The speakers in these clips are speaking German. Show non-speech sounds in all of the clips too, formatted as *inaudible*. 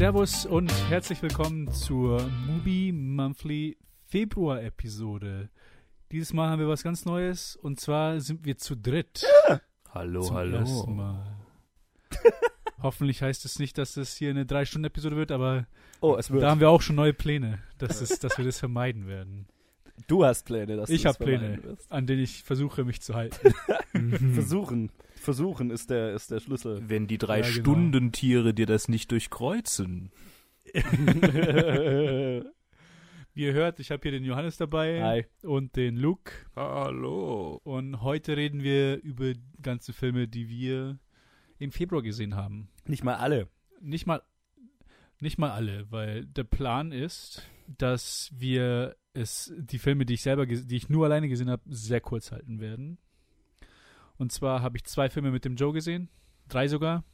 Servus und herzlich willkommen zur Movie Monthly Februar Episode. Dieses Mal haben wir was ganz Neues und zwar sind wir zu dritt. Hallo, Zum hallo. ersten Mal. *laughs* Hoffentlich heißt es nicht, dass das hier eine drei Stunden Episode wird, aber Oh, es wird. da haben wir auch schon neue Pläne, dass, es, dass wir das vermeiden werden. du hast Pläne, dass Ich du habe das Pläne, an denen ich versuche mich zu halten. *laughs* Versuchen. Versuchen ist der, ist der Schlüssel. Wenn die drei Ja, genau. Stundentiere dir das nicht durchkreuzen. *laughs* Wie ihr hört, ich habe hier den Johannes dabei Hi. und den Luke. Hallo. Und heute reden wir über ganze Filme, die wir im Februar gesehen haben. Nicht mal alle. Nicht mal, nicht mal alle, weil der Plan ist, dass wir es, die Filme, die ich selber, die ich nur alleine gesehen habe, sehr kurz halten werden. Und zwar habe ich zwei Filme mit dem Joe gesehen, drei sogar.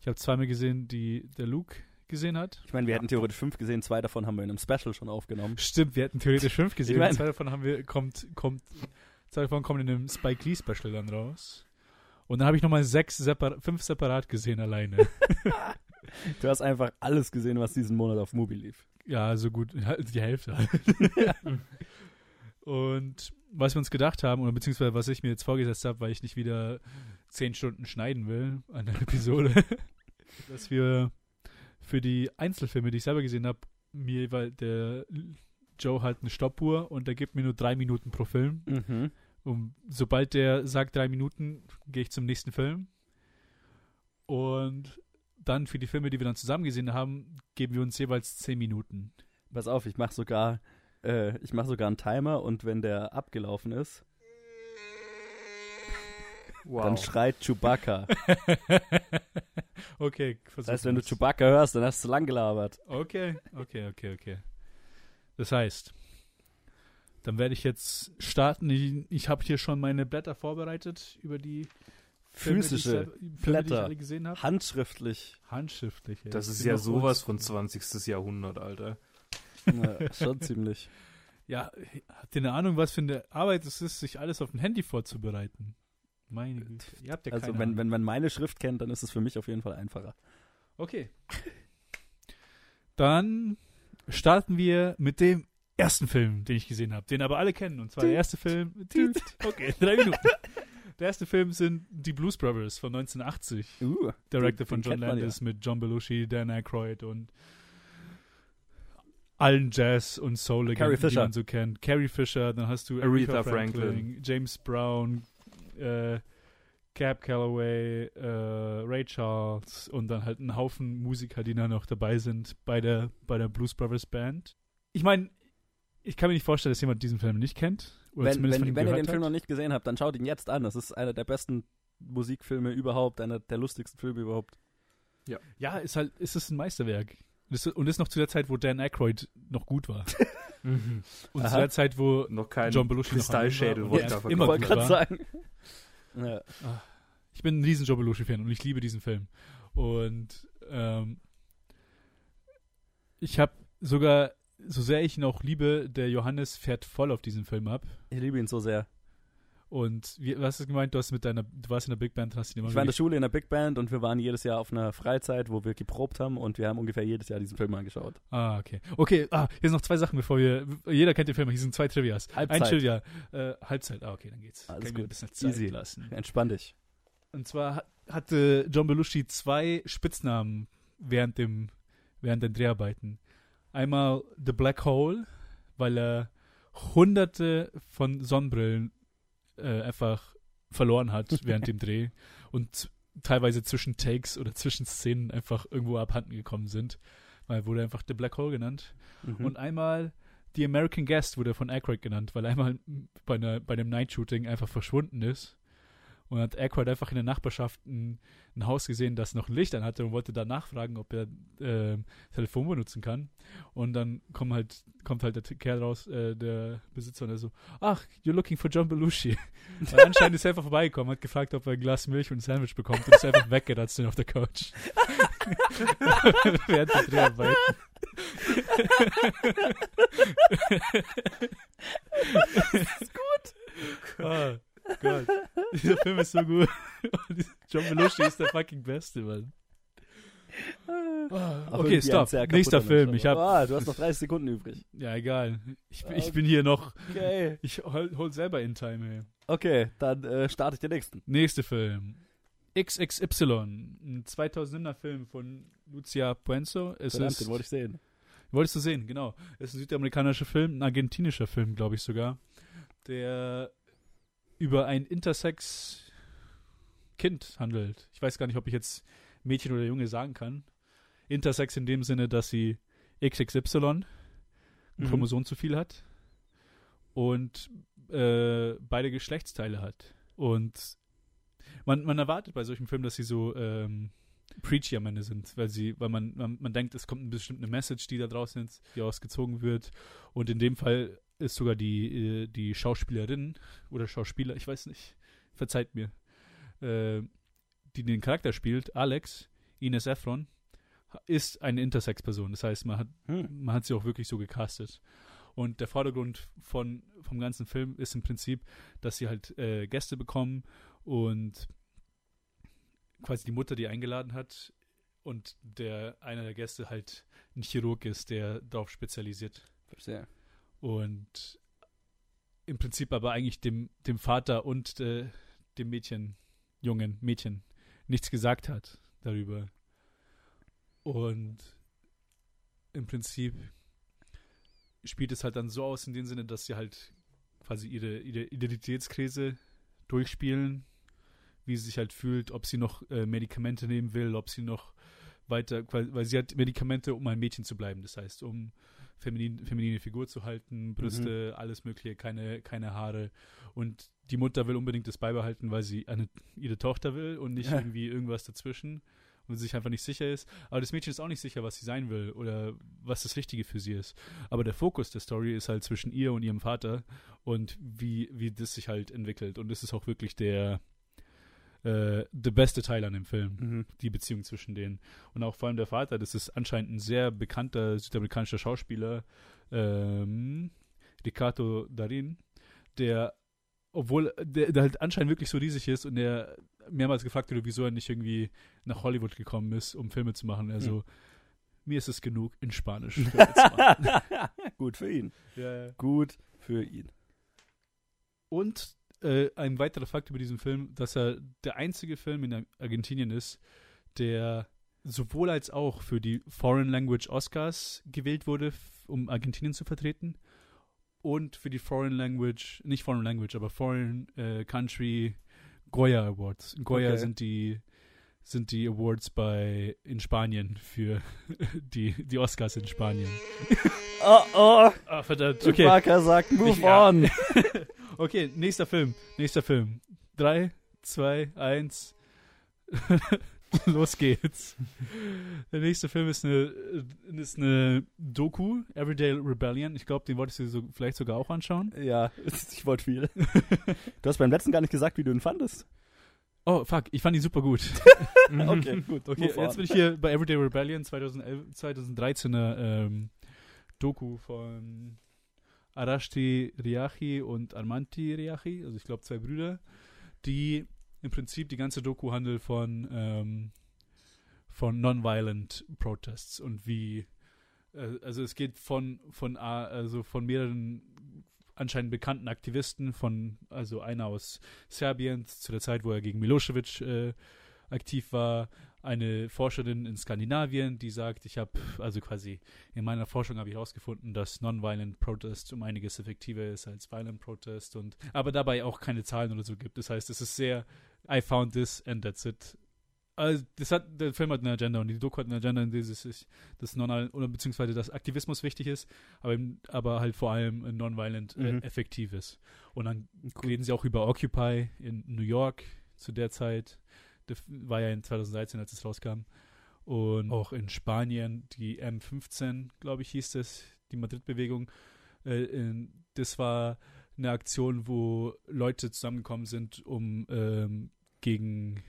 Ich habe zweimal gesehen, die der Luke gesehen hat. Ich meine, wir hätten theoretisch fünf gesehen, zwei davon haben wir in einem Special schon aufgenommen. Stimmt, wir hätten theoretisch fünf *laughs* gesehen. Ich mein- zwei davon haben wir, kommt, kommt, zwei davon kommen in einem Spike Lee Special dann raus. Und dann habe ich nochmal sechs, separ fünf separat gesehen alleine. *laughs* Du hast einfach alles gesehen, was diesen Monat auf Movie lief. ja, so gut, ja, die Hälfte halt. *laughs* Und was wir uns gedacht haben, oder beziehungsweise was ich mir jetzt vorgesetzt habe, weil ich nicht wieder zehn Stunden schneiden will an der Episode, *laughs* dass wir für die Einzelfilme, die ich selber gesehen habe, mir, weil der Joe hat eine Stoppuhr und der gibt mir nur drei Minuten pro Film. Mhm. Und sobald der sagt drei Minuten, gehe ich zum nächsten Film. Und dann für die Filme, die wir dann zusammen gesehen haben, geben wir uns jeweils zehn Minuten. Pass auf, ich mache sogar, äh, ich mache sogar einen Timer und wenn der abgelaufen ist, Wow. dann schreit Chewbacca. *laughs* okay, Das versuchen heißt, wenn du. Chewbacca hörst, dann hast du lang gelabert. Okay, okay, okay, okay. Das heißt, dann werde ich jetzt starten. Ich, ich habe hier schon meine Blätter vorbereitet über die Filme, die ich Filme, die ich Blätter. alle gesehen habe. Handschriftlich. Handschriftlich. ey. das ist ja sowas von 20. Jahrhundert, Alter. Ja, schon ziemlich. Ja, habt ihr eine Ahnung, was für eine Arbeit es ist, sich alles auf dem Handy vorzubereiten? Meine Güte. Ihr habt ja Also keine wenn, Ahnung. wenn man meine Schrift kennt, dann ist es für mich auf jeden Fall einfacher. Okay. Dann starten wir mit dem ersten Film, den ich gesehen habe, den aber alle kennen. Und zwar der erste Film. Okay, drei Minuten. Der erste Film sind die Blues Brothers von 1980. Uh, Director von John man ja. Landis mit John Belushi, Dan Aykroyd und allen Jazz- und soul Carrie die Fisher. man so kennt. Carrie Fisher, dann hast du Aretha Aretha Franklin. Franklin, James Brown, äh, Cab Calloway, äh, Ray Charles und dann halt ein Haufen Musiker, die da noch dabei sind bei der, bei der Blues Brothers Band. Ich meine, ich kann mir nicht vorstellen, dass jemand diesen Film nicht kennt. Oder Wenn, zumindest von wenn, wenn ihr den Film hat. noch nicht gesehen habt, dann schaut ihn jetzt an. Das ist einer der besten Musikfilme überhaupt, einer der lustigsten Filme überhaupt. Ja, ist halt, ist es ein Meisterwerk. Das ist- Und ist noch zu der Zeit, wo Dan Aykroyd noch gut war. *laughs* Mhm. Und Aha. zu der Zeit, wo Noch kein John Belushi noch Kristallschädel war. wurde Ja, immer gut gerade war. sagen. Ja. Ich bin ein riesen Joe Belushi-Fan und ich liebe diesen Film. Und ähm, ich habe sogar, so sehr ich ihn auch liebe, der Johannes fährt voll auf diesen Film ab. Ich liebe ihn so sehr. Und wie, was hast du gemeint? Du hast mit deiner, du warst in der Big Band, hast ihn immer Ich war in der Schule in der Big Band und wir waren jedes Jahr auf einer Freizeit, wo wir geprobt haben und wir haben ungefähr jedes Jahr diesen Film angeschaut. Ah, okay. Okay, ah, hier sind noch zwei Sachen, bevor wir. Jeder kennt den Film, hier sind zwei Trivias. Halbzeit. Ein Trivia. Äh, Halbzeit, ah, okay, dann geht's. Alles gut. ein bisschen Zeit Easy. lassen. Entspann dich. Und zwar hat- hatte John Belushi zwei Spitznamen während dem während den Dreharbeiten. Einmal The Black Hole, weil er hunderte von Sonnenbrillen äh, einfach verloren hat *laughs* während dem Dreh und teilweise zwischen Takes oder zwischen Szenen einfach irgendwo abhanden gekommen sind. Weil wurde einfach The Black Hole genannt. Mhm. Und einmal The American Guest wurde von Aykroyd genannt, weil er einmal bei, einer, bei einem Night-Shooting einfach verschwunden ist. Und hat Aykroyd einfach in der Nachbarschaft ein, ein Haus gesehen, das noch ein Licht an hatte und wollte da nachfragen, ob er äh, Telefon benutzen kann. Und dann kommt halt, kommt halt der Kerl raus, äh, der Besitzer, und er so, ach, you're looking for John Belushi. *laughs* Und anscheinend ist er einfach vorbeigekommen, hat gefragt, ob er ein Glas Milch und ein Sandwich bekommt und ist einfach weggeratzt auf der Couch. *laughs* Während der Dreharbeiten. *laughs* Ah, Gott. *laughs* Dieser Film ist so gut. John Belushi ist der fucking Beste, Mann. Auch okay, stopp. Nächster Film. Ich hab, Ah, du hast noch 30 Sekunden übrig. ja, egal. Ich, ich bin hier noch, Okay. ich hol, hol selber in Time, ey. Okay, dann äh, starte ich den nächsten. Nächster Film. XXY, ein 2000er Film von Lucia Puenzo. Es Verdammt, ist, den wollte ich sehen. wolltest du sehen, genau. Es ist ein südamerikanischer Film, ein argentinischer Film, glaube ich sogar, der über ein Intersex-Kind handelt. Ich weiß gar nicht, ob ich jetzt Mädchen oder Junge sagen kann. Intersex in dem Sinne, dass sie XXY, ein Mhm. Chromosom zu viel hat und äh, beide Geschlechtsteile hat. Und man, man erwartet bei solchen Filmen, dass sie so ähm, preachy am Ende sind, weil sie, weil man, man, man denkt, es kommt eine bestimmte Message, die da draußen ist, die ausgezogen wird. Und in dem Fall ist sogar die, äh, die Schauspielerin oder Schauspieler, ich weiß nicht, verzeiht mir, äh, die den Charakter spielt, Alex, Ines Ephron, ist eine Intersex-Person. Das heißt, man hat Hm. man hat sie auch wirklich so gecastet. Und der Vordergrund von, vom ganzen Film ist im Prinzip, dass sie halt äh, Gäste bekommen und quasi die Mutter, die eingeladen hat und der einer der Gäste halt ein Chirurg ist, der darauf spezialisiert. Verstehe. Und im Prinzip aber eigentlich dem, dem Vater und äh, dem Mädchen, jungen Mädchen, nichts gesagt hat darüber. Und im Prinzip spielt es halt dann so aus in dem Sinne, dass sie halt quasi ihre, ihre Identitätskrise durchspielen, wie sie sich halt fühlt, ob sie noch äh, Medikamente nehmen will, ob sie noch weiter, quasi- weil sie hat Medikamente, um ein Mädchen zu bleiben. Das heißt, um feminin, feminine Figur zu halten, Brüste, alles Mögliche, keine, keine Haare. Und die Mutter will unbedingt das beibehalten, weil sie eine, ihre Tochter will und nicht Ja. irgendwie irgendwas dazwischen und sich einfach nicht sicher ist. Aber das Mädchen ist auch nicht sicher, was sie sein will oder was das Richtige für sie ist. Aber der Fokus der Story ist halt zwischen ihr und ihrem Vater und wie, wie das sich halt entwickelt. Und das ist auch wirklich der, äh, der beste Teil an dem Film Mhm. die Beziehung zwischen denen. Und auch vor allem der Vater, das ist anscheinend ein sehr bekannter südamerikanischer Schauspieler, ähm, Ricardo Darin, der, obwohl der, der halt anscheinend wirklich so riesig ist und der mehrmals gefragt wurde, wieso er nicht irgendwie nach Hollywood gekommen ist, um Filme zu machen. Also, mir ist es genug, in Spanisch *laughs* Filme zu machen. Gut für ihn. ja, ja. Gut für ihn. Und äh, ein weiterer Fakt über diesen Film, dass er der einzige Film in Argentinien ist, der sowohl als auch für die Foreign Language Oscars gewählt wurde, um Argentinien zu vertreten, und für die Foreign Language, nicht Foreign Language, aber Foreign äh, Country Goya Awards. Goya Okay. sind die sind die Awards bei in Spanien für *laughs* die die Oscars in Spanien. Oh, oh. Ah, verdammt. Okay. Chewbacca sagt, move Ja. on. *laughs* Okay, nächster Film. Nächster Film. Drei, zwei, eins. *laughs* Los geht's. Der nächste Film ist eine, ist eine Doku, Everyday Rebellion. Ich glaube, den wolltest du so, vielleicht sogar auch anschauen. Ja, *laughs* ich wollte viel. Du hast beim letzten gar nicht gesagt, wie du ihn fandest. Oh, fuck, ich fand ihn super gut. *laughs* Okay, gut. Okay, jetzt bin ich hier bei Everyday Rebellion 2011, 2013er ähm, Doku von Arashti Riachi und Armanti Riachi, also ich glaube zwei Brüder, die im Prinzip die ganze Doku handelt von, ähm, von Nonviolent Protests und wie, äh, also es geht von, von, A- also von mehreren anscheinend bekannten Aktivisten, von, also einer aus Serbien zu der Zeit, wo er gegen Milosevic äh, aktiv war, eine Forscherin in Skandinavien, die sagt, ich habe, also quasi in meiner Forschung habe ich herausgefunden, dass Nonviolent Protest um einiges effektiver ist als Violent Protest und aber dabei auch keine Zahlen oder so gibt. Das heißt, es ist sehr I found this and that's it. Also das hat, der Film hat eine Agenda und die Doku hat eine Agenda, in der es sich das non oder beziehungsweise dass Aktivismus wichtig ist, aber, aber halt vor allem äh, nonviolent äh, Mhm. effektiv ist. Und dann Cool. reden sie auch über Occupy in New York zu der Zeit. Das war ja in 2013, als es rauskam. Und auch in Spanien, die M15, glaube ich, hieß das, die Madrid-Bewegung. Äh, in, das war eine Aktion, wo Leute zusammengekommen sind, um ähm, gegen,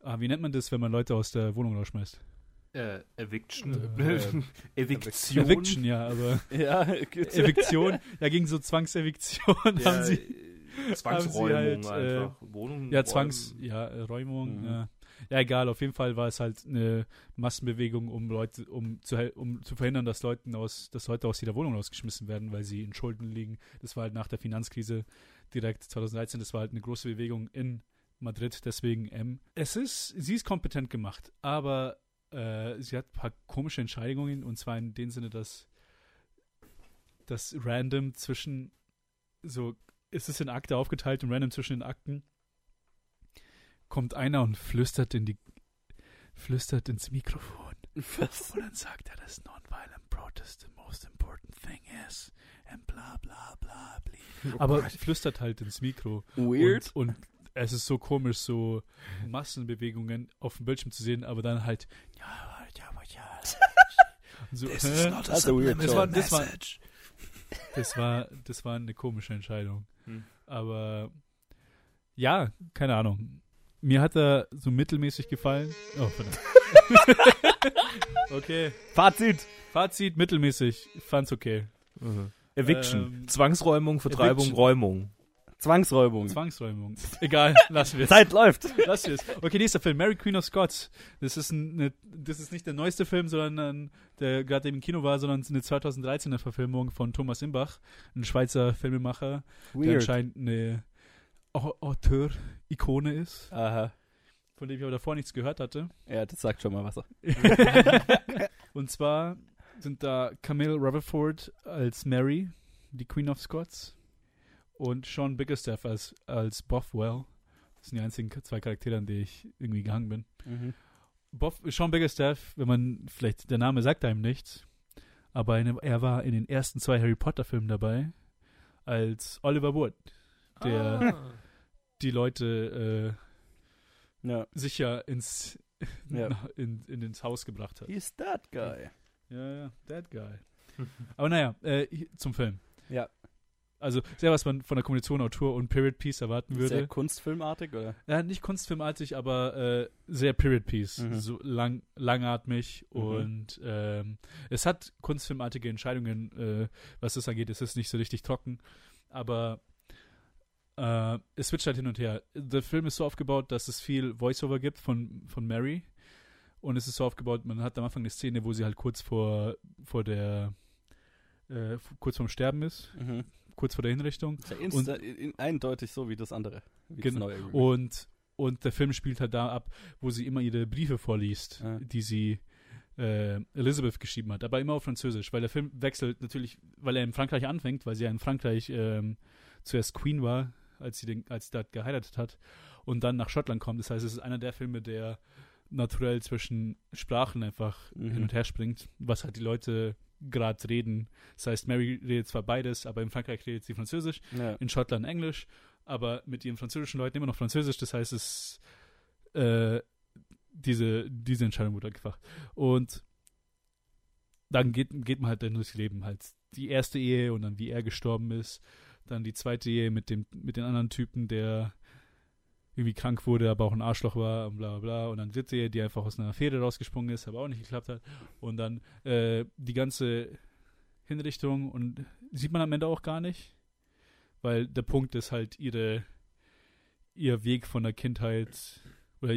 ah, wie nennt man das, wenn man Leute aus der Wohnung rausschmeißt? Äh, Eviction. Äh, *laughs* Eviktion. Eviction, ja, aber *laughs* Ja, Eviktion, ja, gegen so Zwangseviktion Ja, haben sie Zwangsräumung halt, äh, einfach. Wohnung, Ja, Zwangs, räumen. ja, äh, Räumung, Mhm. ja. Ja, egal, auf jeden Fall war es halt eine Massenbewegung, um Leute, um zu, um zu verhindern, dass Leuten aus, dass Leute aus jeder Wohnung rausgeschmissen werden, weil sie in Schulden liegen. Das war halt nach der Finanzkrise direkt 2013, das war halt eine große Bewegung in Madrid, deswegen M. Es ist, sie ist kompetent gemacht, aber äh, sie hat ein paar komische Entscheidungen und zwar in dem Sinne, dass das random zwischen so, es ist in Akte aufgeteilt und random zwischen den Akten kommt einer und flüstert in die flüstert ins Mikrofon Was? und dann sagt er, dass nonviolent protest the most important thing is and bla bla bla bla. Aber flüstert halt ins Mikro Weird. und, und es ist so komisch, so Massenbewegungen auf dem Bildschirm zu sehen, aber dann halt ja, ja, ja. *laughs* So, a weird das, war, joke. das, war, das, war, das war eine komische Entscheidung. Hm. Aber ja, keine Ahnung. Mir hat er so mittelmäßig gefallen. Oh, verdammt. *laughs* okay. Fazit. Fazit, mittelmäßig. Fand's okay. Mhm. Eviction. Ähm, Zwangsräumung, Vertreibung, Eviction. Räumung. Zwangsräumung. Zwangsräumung. Egal, lassen wir es. Zeit läuft. Lassen wir es. Okay, nächster Film. Mary Queen of Scots. Das ist, ein, eine, das ist nicht der neueste Film, sondern der gerade im Kino war, sondern eine 2013er Verfilmung von Thomas Imbach, ein Schweizer Filmemacher, der Weird. anscheinend eine Au- Auteur-Ikone ist, Aha. von dem ich aber davor nichts gehört hatte. Ja, das sagt schon mal was. *laughs* Und zwar sind da Camille Rutherford als Mary, die Queen of Scots, und Sean Bickerstaff als, als Bothwell. Das sind die einzigen zwei Charaktere, an die ich irgendwie gehangen bin. Mhm. Both, Sean Bickerstaff, wenn man, vielleicht, der Name sagt einem nichts, aber eine, er war in den ersten zwei Harry Potter Filmen dabei als Oliver Wood, der Ah. die Leute Ja. äh, sicher ins, Ja. *laughs* in, in, ins Haus gebracht hat. He's that guy. Ja, ja, that guy. Aber naja, äh, zum Film. Ja. Also sehr, was man von der Kombination Autor und Period Piece erwarten Sehr würde. kunstfilmartig, oder? Ja, nicht kunstfilmartig, aber äh, sehr Period Piece. Mhm. So lang, langatmig Mhm. und ähm, es hat kunstfilmartige Entscheidungen, äh, was das angeht. Es ist nicht so richtig trocken, aber äh, es switcht halt hin und her. Der Film ist so aufgebaut, dass es viel Voiceover gibt von, von Mary. Und es ist so aufgebaut, man hat am Anfang eine Szene, wo sie halt kurz vor, vor der äh, kurz vorm Sterben ist, Mhm. Kurz vor der Hinrichtung. Ja insta in, eindeutig so wie das andere. Wie das Genau. Remake. Und, und der Film spielt halt da ab, wo sie immer ihre Briefe vorliest, Ja. die sie äh, Elizabeth geschrieben hat, aber immer auf Französisch, weil der Film wechselt natürlich, weil er in Frankreich anfängt, weil sie ja in Frankreich ähm, zuerst Queen war, als sie, den, als sie dort geheiratet hat und dann nach Schottland kommt. Das heißt, es ist einer der Filme, der naturell zwischen Sprachen einfach Mhm. hin und her springt, was halt die Leute gerade reden. Das heißt, Mary redet zwar beides, aber in Frankreich redet sie Französisch ja. in Schottland Englisch, aber mit ihren französischen Leuten immer noch Französisch. Das heißt, es äh, diese, diese Entscheidung wurde halt gemacht. Und dann geht, geht man halt dann durchs Leben. Halt die erste Ehe und dann wie er gestorben ist. Dann die zweite Ehe mit dem, mit den anderen Typen, der irgendwie krank wurde, aber auch ein Arschloch war und bla bla bla. Und dann Ehe, die einfach aus einer Affäre rausgesprungen ist, aber auch nicht geklappt hat. Und dann äh, die ganze Hinrichtung und sieht man am Ende auch gar nicht weil der Punkt ist halt ihre ihr Weg von der Kindheit oder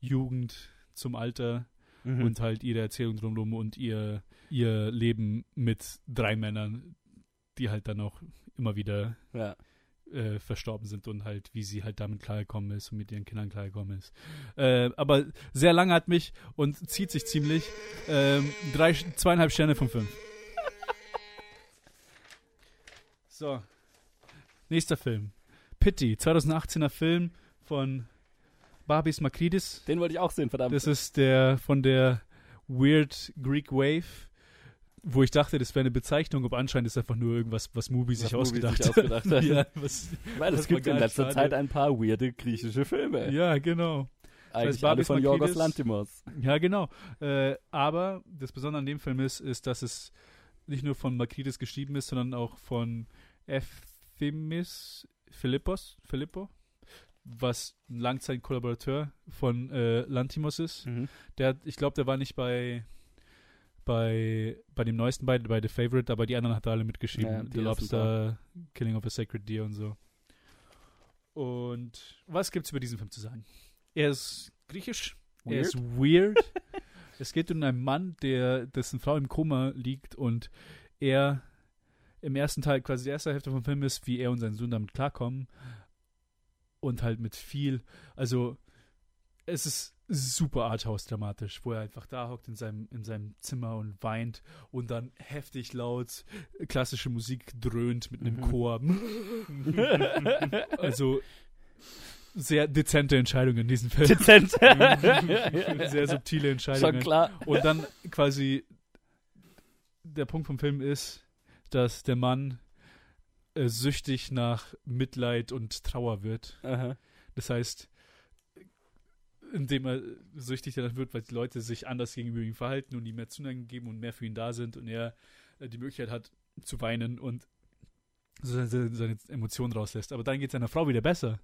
Jugend zum Alter Mhm. und halt ihre Erzählung drumherum und ihr ihr Leben mit drei Männern, die halt dann auch immer wieder ja. Äh, verstorben sind und halt wie sie halt damit klargekommen ist und mit ihren Kindern klargekommen ist. Äh, aber sehr lange hat mich und zieht sich ziemlich ähm, drei, zweieinhalb Sterne von fünf. So. Nächster Film. Pity, 2018er Film von Barbis Makridis. Den wollte ich auch sehen, verdammt. Das ist der von der Weird Greek Wave, wo ich dachte, das wäre eine Bezeichnung, aber anscheinend ist einfach nur irgendwas, was Mubi sich Mubi ausgedacht sich hat. ausgedacht hat. *laughs* ja, was, Weil es gibt in letzter schade. Zeit ein paar weirde griechische Filme. ja, genau. Eigentlich alle von Makridis- Lantimos. Ja, genau. Äh, aber das Besondere an dem Film ist, ist, dass es nicht nur von Makridis geschrieben ist, sondern auch von Ephemis Philippos, Filippo, was ein Langzeitkollaborateur von äh, Lantimos ist. Mhm. Der, hat- ich glaube, der war nicht bei bei bei dem neuesten bei, bei The Favorite, aber die anderen hat er alle mitgeschrieben. Ja, The Lobster, Killing of a Sacred Deer und so. Und was gibt's über diesen Film zu sagen? Er ist griechisch. Er ist weird. *laughs* es geht um einen Mann, der dessen Frau im Koma liegt und er im ersten Teil, quasi die erste Hälfte vom Film ist, wie er und sein Sohn damit klarkommen. Und halt mit viel, also es ist super Arthouse-dramatisch, wo er einfach da hockt in seinem, in seinem Zimmer und weint und dann heftig laut klassische Musik dröhnt mit einem Mhm. Chor. *laughs* also sehr dezente Entscheidungen in diesem Film. Dezent. *laughs* sehr subtile Entscheidungen. Schon klar. Und dann quasi der Punkt vom Film ist, dass der Mann äh, süchtig nach Mitleid und Trauer wird. Aha. Das heißt, indem er süchtig danach wird, weil die Leute sich anders gegenüber ihm verhalten und ihm mehr Zuneigung geben und mehr für ihn da sind und er äh, die Möglichkeit hat zu weinen und seine, seine Emotionen rauslässt. Aber dann geht seiner Frau wieder besser.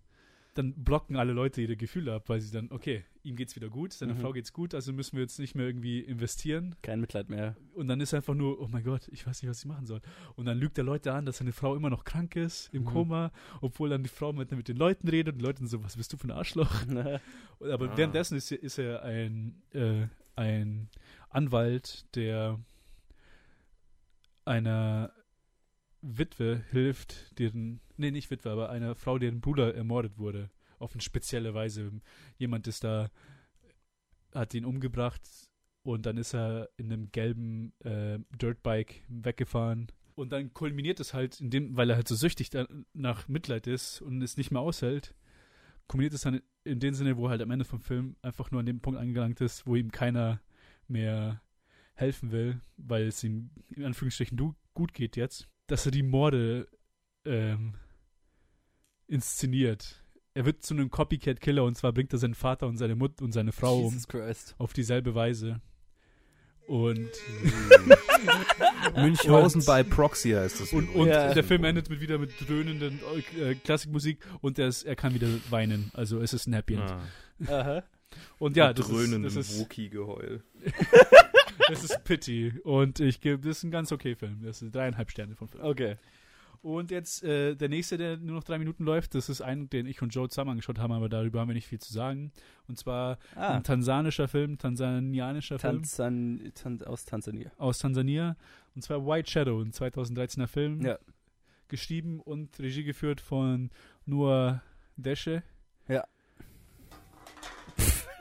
Dann blocken alle Leute ihre Gefühle ab, weil sie dann, okay, ihm geht's wieder gut, seiner Mhm. Frau geht's gut, also müssen wir jetzt nicht mehr irgendwie investieren. Kein Mitleid mehr. Und dann ist einfach nur, oh mein Gott, ich weiß nicht, was ich machen soll. Und dann lügt der Leute an, dass seine Frau immer noch krank ist, im Mhm. Koma, obwohl dann die Frau mit, mit den Leuten redet und die Leute so, was bist du für ein Arschloch? *laughs* Aber Ah. währenddessen ist, er- ist er ein, äh, ein Anwalt, der einer Witwe hilft, deren, nee, nicht Witwe, aber einer Frau, deren Bruder ermordet wurde. Auf eine spezielle Weise. Jemand ist da, hat ihn umgebracht und dann ist er in einem gelben äh, Dirtbike weggefahren. Und dann kulminiert es halt, in dem, weil er halt so süchtig nach Mitleid ist und es nicht mehr aushält, kulminiert es dann in dem Sinne, wo halt am Ende vom Film einfach nur an dem Punkt angelangt ist, wo ihm keiner mehr helfen will, weil es ihm in Anführungsstrichen du, gut geht jetzt, dass er die Morde ähm, inszeniert. Er wird zu einem Copycat-Killer und zwar bringt er seinen Vater und seine Mutter und seine Frau um Jesus Christ. auf dieselbe Weise. Und, *laughs* Münchhausen Und- bei Proxy heißt das. und, und Ja. der Film endet mit wieder mit dröhnenden äh, Klassikmusik und er, ist, er kann wieder weinen. Also es ist ein Happy End. ah, Aha. Und ja, mit das ist, dröhnendem das, ist, Wookie-Geheul. *laughs* das ist Pity. Und ich gebe, das ist ein ganz okay Film. Das ist dreieinhalb Sterne von Film. Okay. Und jetzt äh, der nächste, der nur noch drei Minuten läuft, das ist ein, den ich und Joe zusammen angeschaut haben, aber darüber haben wir nicht viel zu sagen. Und zwar Ah, ein tansanischer Film, tansanianischer Film Tanzan Tan aus Tansania. aus Tansania. Und zwar White Shadow, ein 2013er Film. Ja. Geschrieben und Regie geführt von Noah Desche. Ja.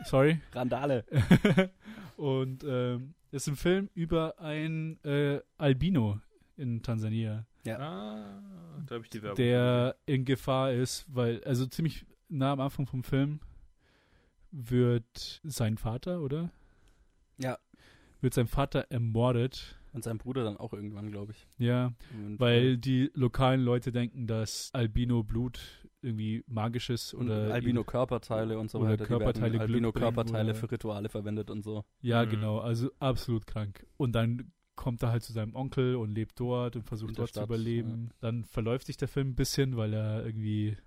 Sorry. Randale. *laughs* und ähm, ist ein Film über ein äh, Albino in Tansania, Ah, da habe ich die Werbung. der in Gefahr ist, weil, also ziemlich nah am Anfang vom Film wird sein Vater, oder? Ja. Wird sein Vater ermordet. Und sein Bruder dann auch irgendwann, glaube ich. Ja, Und, weil die lokalen Leute denken, dass Albino-Blut irgendwie magisch ist und oder Albino-Körperteile und so oder weiter. Körperteile bringen oder- für Rituale verwendet und so. Ja, Mhm. genau, also absolut krank. Und dann kommt er halt zu seinem Onkel und lebt dort und versucht dort zu Stadt, überleben. Dann verläuft sich der Film ein bisschen, weil er irgendwie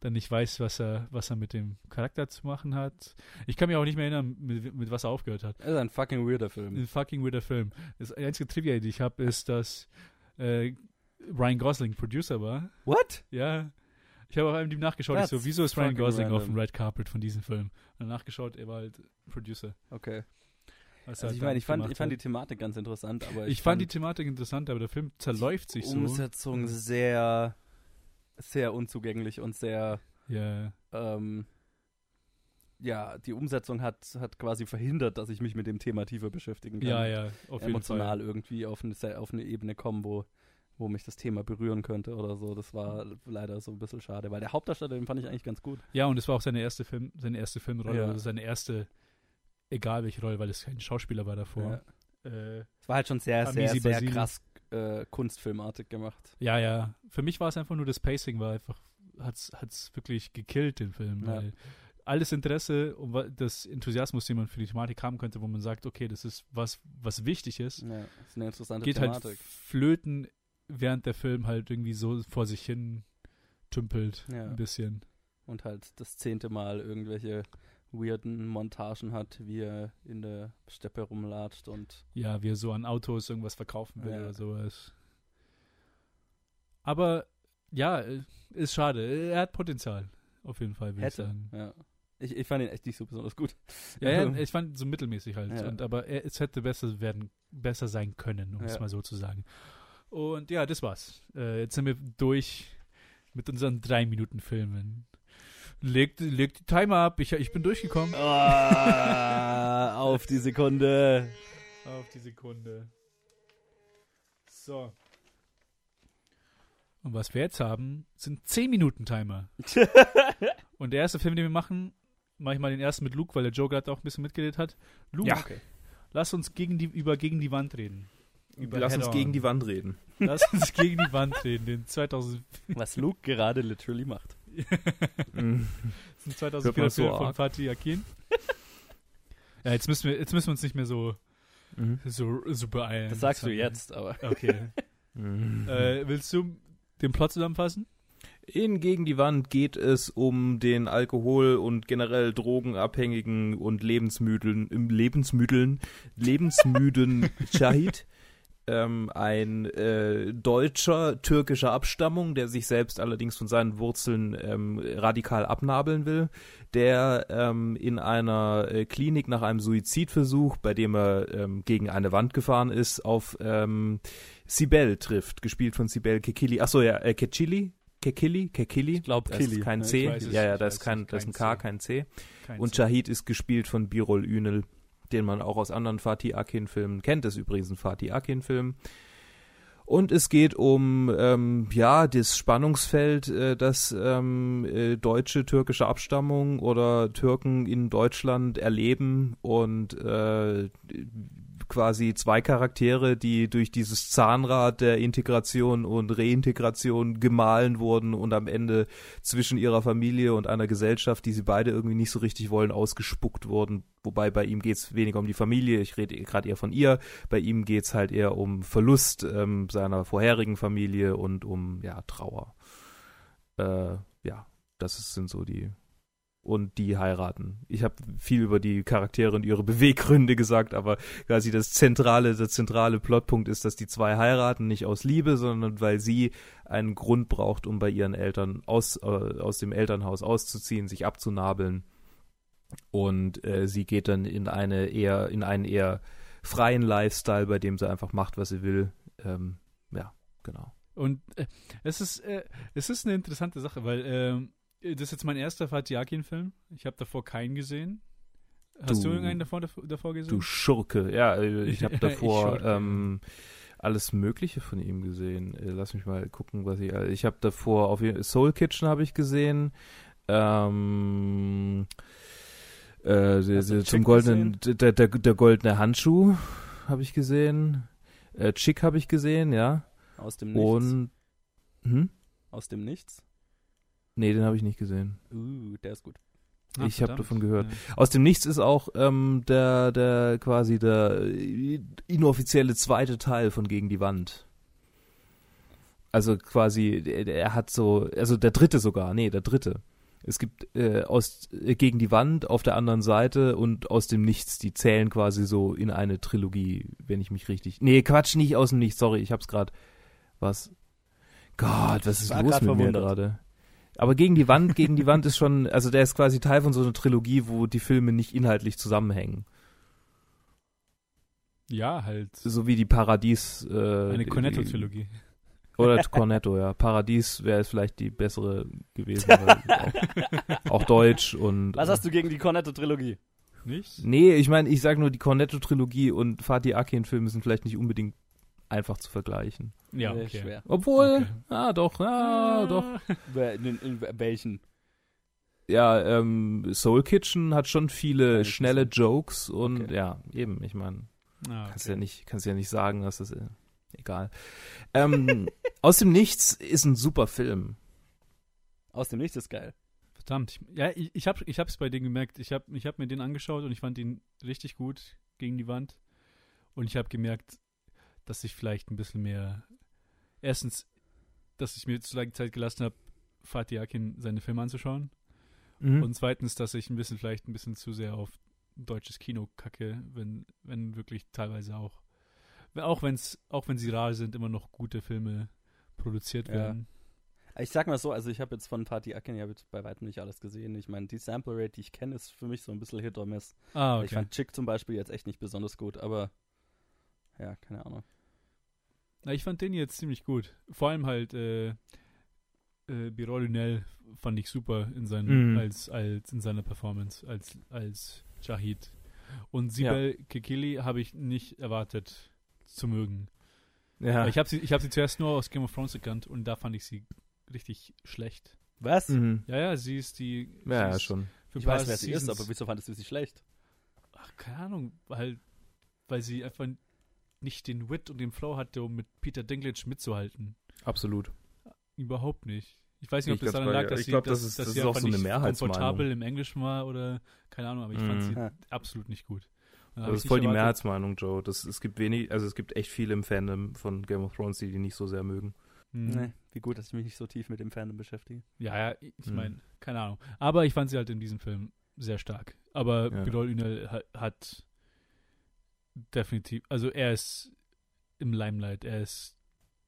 dann nicht weiß, was er, was er mit dem Charakter zu machen hat. Ich kann mich auch nicht mehr erinnern, mit, mit was er aufgehört hat. Das ist ein fucking weirder Film. Ein fucking weirder Film. Das einzige Trivia, die ich habe, ist, dass äh, Ryan Gosling Producer war. What? Ja. Ich habe auch einem nachgeschaut. Ich so, That's wieso ist Ryan Gosling auf random. dem Red Carpet von diesem Film? Und dann nachgeschaut, er war halt Producer. Okay. Also halt ich meine, ich fand, ich fand die. Thematik ganz interessant, aber ich, fand die Thematik interessant, aber der Film zerläuft sich so. Umsetzung sehr, sehr unzugänglich und sehr, Ja, ähm, ja, die Umsetzung hat, hat quasi verhindert, dass ich mich mit dem Thema tiefer beschäftigen kann. ja, ja, auf jeden Emotional Fall. irgendwie auf eine, auf eine Ebene kommen, wo, wo mich das Thema berühren könnte oder so. Das war leider so ein bisschen schade, weil der Hauptdarsteller, den fand ich eigentlich ganz gut. Ja, und es war auch seine erste Film, seine erste Filmrolle, Ja. also seine erste, egal welche Rolle, weil es kein Schauspieler war davor. Äh, Es war halt schon sehr, sehr, Amisi sehr Basili. krass äh, kunstfilmartig gemacht. ja, ja. Für mich war es einfach nur das Pacing, war einfach, hat's, hat's wirklich gekillt, den Film. Ja. Weil alles Interesse und das Enthusiasmus, den man für die Thematik haben könnte, wo man sagt, okay, das ist was, was wichtig ist, Ja, das ist eine interessante geht halt Thematik. flöten, während der Film halt irgendwie so vor sich hin tümpelt. Ja. Ein bisschen. und halt das zehnte Mal irgendwelche weirden Montagen hat, wie er in der Steppe rumlatscht und Ja, wie er so an Autos irgendwas verkaufen will Ja. oder sowas. Aber ja, äh, ist schade. Er hat Potenzial. Auf jeden Fall, würde ich sagen. Ja. Ich, ich fand ihn echt nicht so besonders gut. Ja, ja, *laughs* ich fand so mittelmäßig halt. Ja. Und, aber er, es hätte besser werden, besser sein können, um es mal so zu sagen. Und ja, das war's. Äh, jetzt sind wir durch mit unseren drei Minuten Filmen. Legt, legt die Timer ab. Ich, ich bin durchgekommen. Ah, *laughs* auf die Sekunde. Auf die Sekunde. So. Und was wir jetzt haben, sind 10 Minuten Timer. *laughs* Und der erste Film, den wir machen, mache ich mal den ersten mit Luke, weil der Joe gerade auch ein bisschen mitgeredet hat. Luke, Ja. lass uns gegen die, über gegen die Wand reden. Über Lass uns gegen die Wand reden. Lass uns *laughs* gegen die Wand reden. Den 2000, Was Luke gerade literally macht. *laughs* Mhm. den Hört 2004 man so Film von. Fatih Akin. *laughs* ja, jetzt müssen wir, jetzt müssen wir uns nicht mehr so, Mhm. so, so beeilen. Das sagst du jetzt, aber. Okay. Mhm. äh, willst du den Plot zusammenfassen? In Gegen die Wand geht es um den Alkohol- und generell drogenabhängigen und lebensmüden, im lebensmüden, lebensmüden Shahid. Ähm, ein äh, deutscher türkischer Abstammung, der sich selbst allerdings von seinen Wurzeln ähm, radikal abnabeln will, der ähm, in einer äh, Klinik nach einem Suizidversuch, bei dem er ähm, gegen eine Wand gefahren ist, auf ähm, Sibel trifft, gespielt von Sibel Kekili. Achso, ja, äh, Kechili? Kekili? Kekili? Ich glaube, Das Killy. ist kein ne? C. ja, ja, da ist kein, es, da ist ein K, kein C. Kein Und. Shahid ist gespielt von Birol Ünel, den man auch aus anderen Fatih Akin-Filmen kennt. Das ist übrigens ein Fatih Akin-Film. Und es geht um ähm, ja das Spannungsfeld, äh, das ähm, äh, deutsche türkische Abstammung oder Türken in Deutschland erleben und äh, quasi zwei Charaktere, die durch dieses Zahnrad der Integration und Reintegration gemahlen wurden und am Ende zwischen ihrer Familie und einer Gesellschaft, die sie beide irgendwie nicht so richtig wollen, ausgespuckt wurden. Wobei bei ihm geht's weniger um die Familie, ich rede gerade eher von ihr. Bei ihm geht's halt eher um Verlust ähm, seiner vorherigen Familie und um ja Trauer. Äh, ja, das sind so die und die heiraten. Ich habe viel über die Charaktere und ihre Beweggründe gesagt, aber quasi das zentrale, der zentrale Plotpunkt ist, dass die zwei heiraten, nicht aus Liebe, sondern weil sie einen Grund braucht, um bei ihren Eltern aus, äh, aus dem Elternhaus auszuziehen, sich abzunabeln. Und äh, sie geht dann in eine eher, in einen eher freien Lifestyle, bei dem sie einfach macht, was sie will. Ähm, ja, genau. Und äh, es ist äh, es ist eine interessante Sache, weil ähm, das ist jetzt mein erster Fatih Akin-Film. Ich habe davor keinen gesehen. Hast du, Du- irgendeinen davor, davor, gesehen? Du Schurke. Ja, äh, ich habe *laughs* davor ähm, alles Mögliche von ihm gesehen. Äh, Lass mich mal gucken, was ich. äh, Ich habe davor auf Soul Kitchen habe ich gesehen. Ähm, äh, Chick zum goldenen, der, der, der goldene Handschuh habe ich gesehen. Äh, Chick habe ich gesehen, ja. Aus dem Nichts. Und hm? Aus dem Nichts. Nee, den habe ich nicht gesehen. Uh, der ist gut. Ah, ich habe davon gehört. Ja. Aus dem Nichts ist auch ähm, der, der quasi der äh, inoffizielle zweite Teil von Gegen die Wand. Also quasi, er hat so, also der dritte sogar, nee, der dritte. Es gibt äh, aus äh, Gegen die Wand auf der anderen Seite und aus dem Nichts, die zählen quasi so in eine Trilogie, wenn ich mich richtig. Nee, Quatsch, nicht aus dem Nichts, sorry, ich hab's gerade. Was? Gott, was ist los mit mir verwundert. gerade? Aber gegen die Wand, gegen die Wand ist schon, also der ist quasi Teil von so einer Trilogie, wo die Filme nicht inhaltlich zusammenhängen. ja, halt. So wie die Paradies. Äh, Eine Cornetto-Trilogie. Oder *laughs* Cornetto, ja. Paradies wäre jetzt vielleicht die bessere gewesen. weil auch, auch Deutsch und. Was hast du gegen die Cornetto-Trilogie? Nicht? Nee, ich meine, ich sag nur, die Cornetto-Trilogie und Fatih Akin-Filme sind vielleicht nicht unbedingt einfach zu vergleichen. Ja, Äh, okay. Schwer. Obwohl, Okay. ah, doch, ah, doch. Wer- In, in welchen? Ja, ähm, Soul Kitchen hat schon viele Keine schnelle. Jokes und Okay. ja, eben, ich meine, Ah, kannst ja nicht, kannst ja nicht sagen, dass das äh, egal. Ähm, *laughs* aus dem Nichts ist ein super Film. Aus dem Nichts ist geil. Verdammt. Ich, ja, ich, ich habe ich hab's bei denen gemerkt. Ich habe ich hab mir den angeschaut und ich fand ihn richtig gut gegen die Wand. Und ich habe gemerkt, dass ich vielleicht ein bisschen mehr. Erstens, dass ich mir zu lange Zeit gelassen habe, Fatih Akin seine Filme anzuschauen. Mhm. Und zweitens, dass ich ein bisschen, vielleicht ein bisschen zu sehr auf deutsches Kino kacke, wenn, wenn wirklich teilweise auch. Auch, wenn's, auch wenn sie rar sind, immer noch gute Filme produziert Ja. werden. Ich sag mal so, also ich habe jetzt von Party Akin ja bei weitem nicht alles gesehen. Ich meine, die Sample Rate, die ich kenne, ist für mich so ein bisschen Hit or Miss. Ah, okay. Ich fand Chick zum Beispiel jetzt echt nicht besonders gut, aber ja, keine Ahnung. Na, ich fand den jetzt ziemlich gut. Vor allem halt äh, äh, Birol Lunel fand ich super in seinen, Mhm. als, als in seiner Performance als, als Shahid. Und Sibel Kekili habe ich nicht erwartet zu mögen. Ja. Ich habe sie, ich hab sie zuerst nur aus Game of Thrones gekannt und da fand ich sie richtig schlecht. Was? mhm. Ja, ja, sie ist die. Ja, sie ja, ist schon. Für Ich weiß, wer sie ist, aber wieso fandest du sie schlecht? Ach, keine Ahnung, weil, weil sie einfach nicht den Wit und den Flow hatte, um mit Peter Dinklage mitzuhalten. Absolut. Überhaupt nicht. Ich weiß nicht, ob Ich das daran lag, dass ich sie, glaub, dass, das ist- dass das sie ist auch einfach so eine Mehrheitsmeinung. komfortabel im Englischen war oder keine Ahnung, aber ich fand Mhm. sie Ja. absolut nicht gut. Das ist voll die erwartet- Mehrheitsmeinung, Joe. Das, es gibt wenig, also es gibt echt viele im Fandom von Game of Thrones, die die nicht so sehr mögen. Mhm. Nee, wie gut, dass ich mich nicht so tief mit dem Fandom beschäftige. Ja, ja, ich Mhm. meine, keine Ahnung. Aber ich fand sie halt in diesem Film sehr stark. Aber Ja. Ünal hat, hat definitiv, also er ist im Limelight, er ist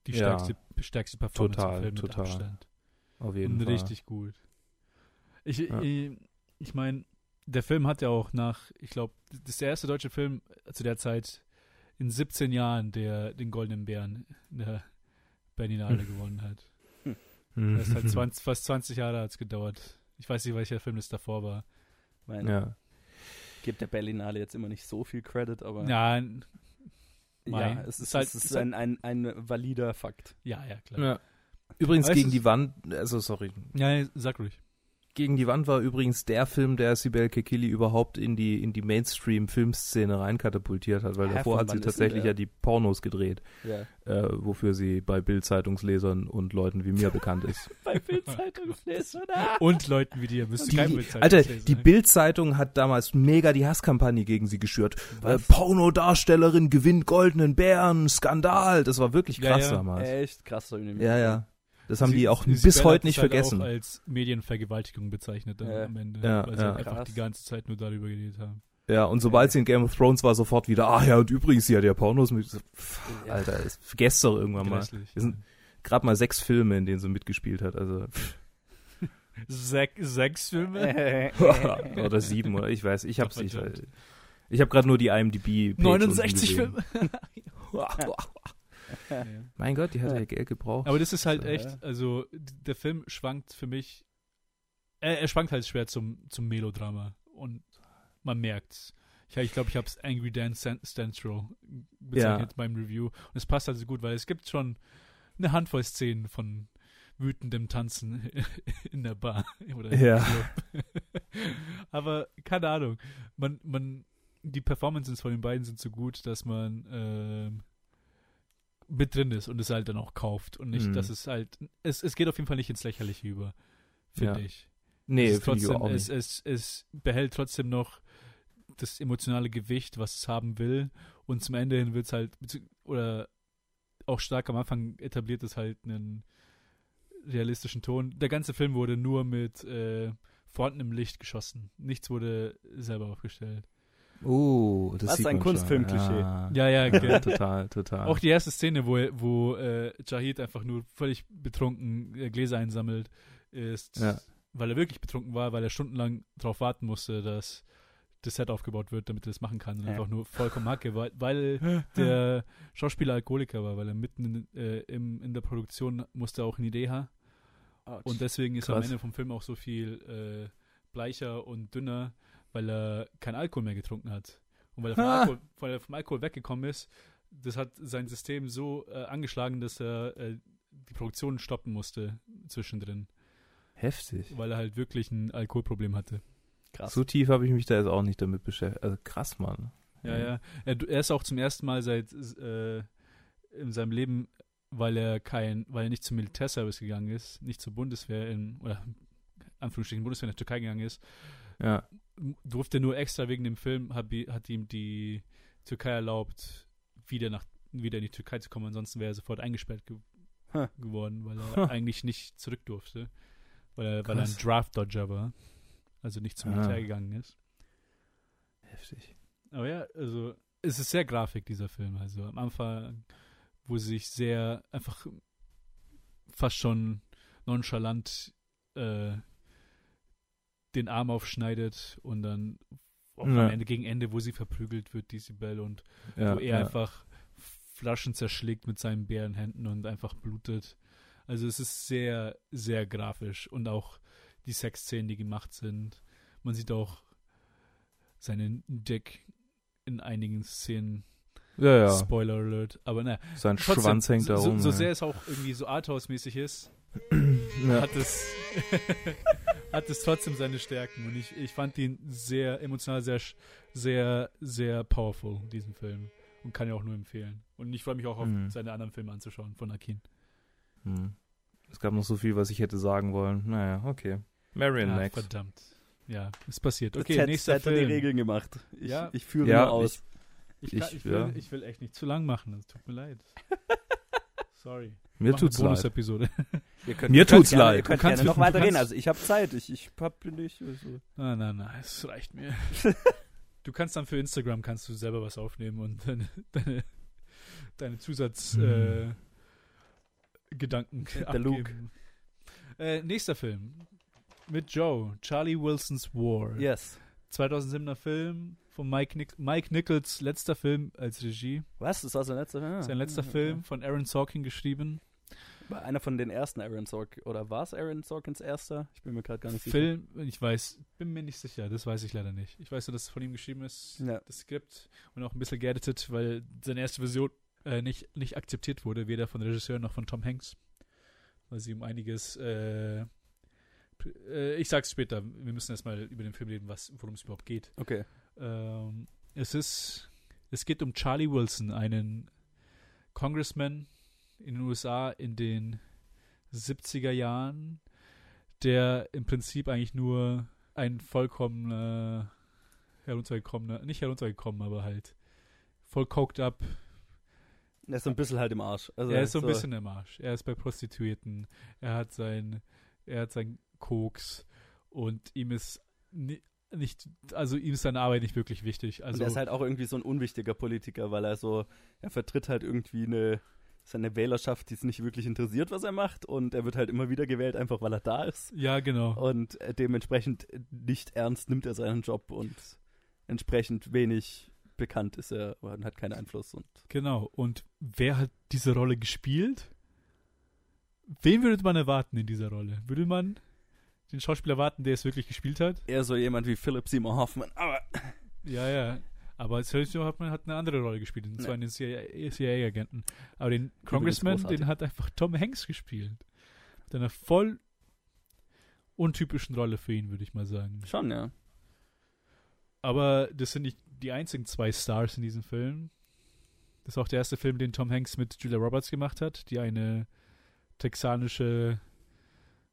die Ja. stärkste, stärkste Performance Total, im Film mit total. Abstand. Auf jeden Und Fall. richtig gut. Ich, Ja. ich, ich meine, der Film hat ja auch nach, ich glaube, das ist der erste deutsche Film zu der Zeit in 17 Jahren, der den Goldenen Bären in der Berlinale *laughs* gewonnen hat. Das ist halt *laughs* 20, fast 20 Jahre hat es gedauert. Ich weiß nicht, welcher Film das davor war. Mein, Ja. Gibt der Berlinale jetzt immer nicht so viel Credit, aber Ja, ja, Mai. es ist, Ist halt- es ist halt- ein, ein, ein valider Fakt. ja, ja, klar. ja. Übrigens Aber gegen die Wand, also sorry, Ja, sag ruhig. Gegen die Wand war übrigens der Film, der Sibel Kekili überhaupt in die, in die Mainstream-Filmszene reinkatapultiert hat, weil Hä, davor hat sie tatsächlich der? ja die Pornos gedreht, Ja. äh, wofür sie bei Bild-Zeitungslesern und Leuten wie mir bekannt ist. *laughs* Bei Bildzeitungslesern. Und Leuten wie dir müssen Die, kein Bildzeitung Alter, lesen, die? Bild-Zeitung hat damals mega die Hasskampagne gegen sie geschürt. Äh? Pornodarstellerin gewinnt goldenen Bären, Skandal. Das war wirklich Ja, krass ja. damals. Echt krass. so in dem- Ja, ja. Das haben Sie- die auch sie- bis Sibel heute nicht es halt vergessen. Auch als Medienvergewaltigung bezeichnet dann Ja. am Ende, Ja, weil sie ja. einfach Krass. die ganze Zeit nur darüber geredet haben. Ja, und sobald sie in Game of Thrones war, sofort wieder, ah ja, und übrigens, sie hat ja Pornos mit. Pff, Ja. Alter, vergesst doch irgendwann mal. Wir sind gerade mal sechs Filme, in denen sie mitgespielt hat. Also *laughs* Sech, sechs Filme? *laughs* oder sieben oder ich weiß, ich hab's nicht. Verdammt. Ich habe gerade nur die IMDb. Page 69 unten gesehen. Filme. *laughs* Ja. Mein Gott, die hat ja Geld gebraucht. Aber das ist halt So, echt, also der Film schwankt für mich, er, er schwankt halt schwer zum, zum Melodrama und man merkt's. Ich glaube, ich, glaub, ich habe es Angry Dan Stanstro bezeichnet Ja. beim Review und es passt also gut, weil es gibt schon eine Handvoll Szenen von wütendem Tanzen *laughs* in der Bar oder im Ja. Club. *laughs* Aber keine Ahnung, man, man, die Performances von den beiden sind so gut, dass man ähm, mit drin ist und es halt dann auch kauft und nicht, Mhm. dass es halt, es, es geht auf jeden Fall nicht ins Lächerliche über, finde Ja. ich. nee, es, ich trotzdem, auch es, nicht. es, es behält trotzdem noch das emotionale Gewicht, was es haben will und zum Ende hin wird es halt, oder auch stark am Anfang etabliert es halt einen realistischen Ton. Der ganze Film wurde nur mit äh, vorhandenem Licht geschossen. Nichts wurde selber aufgestellt. Oh, das Was sieht ein. Kunstfilm-Klischee. Ja, Ja, ja, ja, *laughs* genau. total, total. Auch die erste Szene, wo, wo äh, Jahid einfach nur völlig betrunken äh, Gläser einsammelt, ist, Ja. weil er wirklich betrunken war, weil er stundenlang darauf warten musste, dass das Set aufgebaut wird, damit er das machen kann. Und Ja. einfach nur vollkommen Hacke, weil, *laughs* weil der Schauspieler Alkoholiker war, weil er mitten in, äh, im, in der Produktion musste auch eine Idee haben. Und deswegen ist er am Krass. Ende vom Film auch so viel äh, bleicher und dünner, weil er keinen Alkohol mehr getrunken hat. Und weil er vom, Ah. Alkohol, weil er vom Alkohol weggekommen ist, das hat sein System so äh, angeschlagen, dass er äh, die Produktion stoppen musste zwischendrin, Heftig. weil er halt wirklich ein Alkoholproblem hatte. krass. So tief habe ich mich da jetzt auch nicht damit beschäftigt. Also krass, Mann. Ja, ja. Er, er ist auch zum ersten Mal seit äh, in seinem Leben, weil er kein, weil er nicht zum Militärservice gegangen ist, nicht zur Bundeswehr in, oder Anführungsstrichen Bundeswehr in der Türkei gegangen ist, Ja. Durfte nur extra wegen dem Film, hat, hat ihm die Türkei erlaubt, wieder nach wieder in die Türkei zu kommen, ansonsten wäre er sofort eingesperrt ge Huh. geworden, weil er Huh. eigentlich nicht zurück durfte, weil er, weil er ein. Draft-Dodger war, also nicht zum Ah. Militär gegangen ist. Heftig. Aber ja, also es ist sehr grafik, dieser Film. Also am Anfang, wo sie sich sehr einfach fast schon nonchalant äh, den Arm aufschneidet und dann auch Ja. am Ende gegen Ende, wo sie verprügelt wird, die Sibel, und Ja, wo er ja. einfach Flaschen zerschlägt mit seinen Bärenhänden und einfach blutet. Also es ist sehr, sehr grafisch und auch die Sexszenen, die gemacht sind. Man sieht auch seinen Dick in einigen Szenen. ja, ja. Spoiler Alert. Aber naja, Sein trotzdem, Schwanz hängt da so, rum. so ja. sehr es auch irgendwie so Arthouse-mäßig ist, hat es *laughs* hat es trotzdem seine Stärken und ich, ich fand ihn sehr emotional sehr sehr sehr powerful diesen Film und kann ja auch nur empfehlen und ich freue mich auch auf Mhm. seine anderen Filme anzuschauen von Akin. Hm. Es gab noch so viel, was ich hätte sagen wollen. Naja, okay. Marion Ah, Max. verdammt. Ja, ist passiert. Okay, hätte- nächster hätte die Film. Regeln gemacht. Ich, Ja. ich führe Ja, nur aus. Ich, kann, Ich- ich, will, ja. ich will echt nicht zu lang machen, es tut mir leid. *laughs* Sorry. Mir tut's leid. Bonus-Episode. *laughs* Ihr könnt, Mir tut's gerne, leid. Ihr könnt Du kannst gerne noch weiter du reden. kannst- Also ich habe Zeit. Ich, ich hab nicht. Also. Nein, nein, nein, es reicht mir. *laughs* Du kannst dann für Instagram kannst du selber was aufnehmen und deine, deine, deine Zusatz Mhm. äh, Gedanken Der abgeben. Luke. Äh, nächster Film mit Joe, Charlie Wilson's War. Yes. 2007er Film von Mike, Nic Mike Nichols, letzter Film als Regie. Was? Das war sein letzter Film? Sein letzter Ah, Film von Aaron Sorkin geschrieben. War einer von den ersten Aaron Sorkin. Oder war es Aaron Sorkins erster? Ich bin mir gerade gar nicht sicher. Film, ich weiß, bin mir nicht sicher, das weiß ich leider nicht. Ich weiß nur, dass es von ihm geschrieben ist, Ja. das Skript und auch ein bisschen geeditet, weil seine erste Version äh, nicht, nicht akzeptiert wurde, weder von Regisseur noch von Tom Hanks. Weil sie um einiges, äh, äh, ich sag's später, wir müssen erstmal über den Film reden, worum es überhaupt geht. Okay. Ähm, es ist, es geht um Charlie Wilson, einen Congressman in den USA in den 70er Jahren, der im Prinzip eigentlich nur ein vollkommener, heruntergekommener, nicht heruntergekommen, aber halt voll coked up. Er ist so ein bisschen halt im Arsch. Also er ist so ein bisschen im Arsch. Er ist bei Prostituierten. Er hat sein, er hat sein Koks und ihm ist nicht, also ihm ist seine Arbeit nicht wirklich wichtig. Also und er ist halt auch irgendwie so ein unwichtiger Politiker, weil er so, er vertritt halt irgendwie eine seine Wählerschaft, die es nicht wirklich interessiert, was er macht. Und er wird halt immer wieder gewählt, einfach weil er da ist. ja, genau. Und äh, dementsprechend nicht ernst nimmt er seinen Job und entsprechend wenig bekannt ist er und hat keinen Einfluss. Und Genau. Und wer hat diese Rolle gespielt? Wen würde man erwarten in dieser Rolle? Würde man den Schauspieler erwarten, der es wirklich gespielt hat? eher so jemand wie Philip Seymour Hoffman. Aber Ja, ja. Aber Sergio Hartmann hat eine andere Rolle gespielt, und zwar Ja. den CIA-Agenten. Aber den Congressman, den hat einfach Tom Hanks gespielt. Mit einer voll untypischen Rolle für ihn, würde ich mal sagen. schon, ja. Aber das sind nicht die einzigen zwei Stars in diesem Film. Das ist auch der erste Film, den Tom Hanks mit Julia Roberts gemacht hat, die eine texanische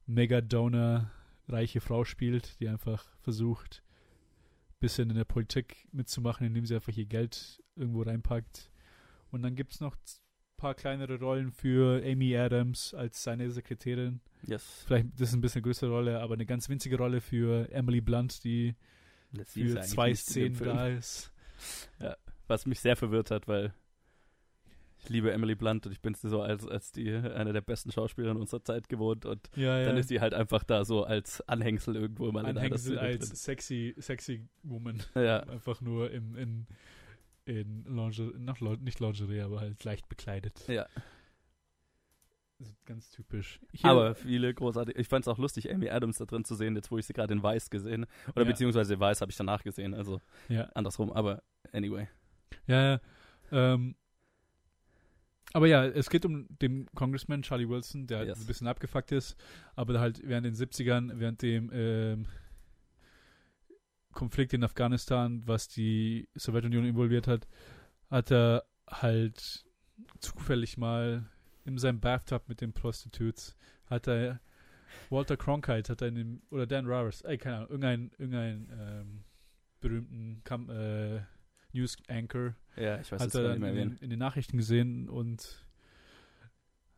Megadonor reiche Frau spielt, die einfach versucht, ein bisschen in der Politik mitzumachen, indem sie einfach ihr Geld irgendwo reinpackt. Und dann gibt es noch ein paar kleinere Rollen für Amy Adams als seine Sekretärin. Yes. Vielleicht das ist ein bisschen größere Rolle, aber eine ganz winzige Rolle für Emily Blunt, die für zwei Szenen da ist. *laughs* Was mich sehr verwirrt hat, weil ich liebe Emily Blunt und ich bin sie so als, als die eine der besten Schauspielerinnen unserer Zeit gewohnt und Ja, ja. dann ist sie halt einfach da so als Anhängsel irgendwo einer Anhängsel Szene als sexy, sexy Woman. Ja, Einfach nur im, in, in Lingerie, Lin- nicht Lingerie, aber halt leicht bekleidet. ja. Also ganz typisch. Hier- Aber viele großartige. Ich fand es auch lustig, Amy Adams da drin zu sehen, jetzt wo ich sie gerade in Weiß gesehen Oder Ja. beziehungsweise Weiß habe ich danach gesehen, also andersrum, aber anyway. ja, ja. Ähm, aber ja, es geht um den Congressman Charlie Wilson, der halt Yes. ein bisschen abgefuckt ist, aber halt während den 70ern, während dem ähm, Konflikt in Afghanistan, was die Sowjetunion involviert hat, hat er halt zufällig mal in seinem Bathtub mit den Prostitutes, hat er Walter Cronkite, hat er in dem, oder Dan Rivers, ey, keine Ahnung, irgendein, irgendein ähm, berühmten Kam äh, News Anchor, Ja, ich weiß hat er nicht mehr in, in den Nachrichten gesehen und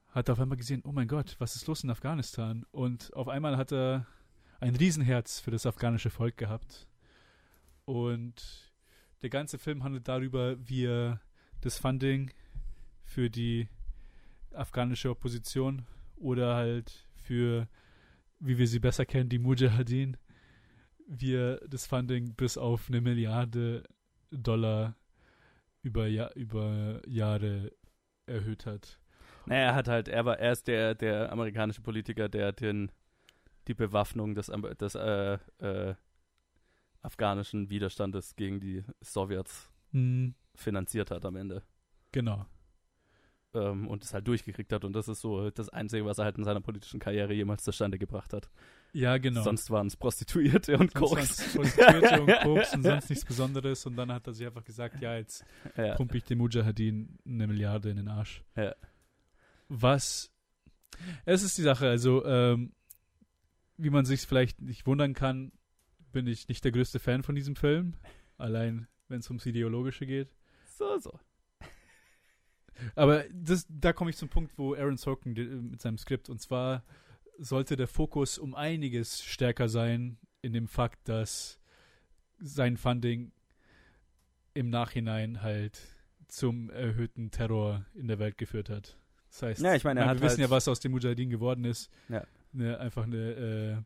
hat auf einmal gesehen, oh mein Gott, was ist los in Afghanistan? Und auf einmal hat er ein Riesenherz für das afghanische Volk gehabt. Und der ganze Film handelt darüber, wie er das Funding für die afghanische Opposition oder halt für, wie wir sie besser kennen, die Mujahideen, wie er das Funding bis auf eine Milliarde Dollar über, ja über Jahre erhöht hat. Naja, er hat halt, er war, er ist der, der amerikanische Politiker, der den, die Bewaffnung des, des äh, äh, afghanischen Widerstandes gegen die Sowjets Hm, finanziert hat am Ende. genau. Ähm, und es halt durchgekriegt hat. Und das ist so das Einzige, was er halt in seiner politischen Karriere jemals zustande gebracht hat. Ja, genau. Sonst waren es Prostituierte und Sonst Koks. Prostituierte und *laughs* Koks und sonst nichts Besonderes. Und dann hat er sich einfach gesagt, ja, jetzt Ja. pumpe ich dem Mujahideen eine Milliarde in den Arsch. Ja. Was, es ist die Sache, also, ähm, wie man sich vielleicht nicht wundern kann, bin ich nicht der größte Fan von diesem Film. Allein, wenn es ums Ideologische geht. So, so. Aber das, da komme ich zum Punkt, wo Aaron Sorkin di- mit seinem Skript, und zwar sollte der Fokus um einiges stärker sein in dem Fakt, dass sein Funding im Nachhinein halt zum erhöhten Terror in der Welt geführt hat. Das heißt, Ja, ich meine, wir wissen halt- ja, was aus dem Mujahideen geworden ist. Ja. Ne, einfach eine, äh,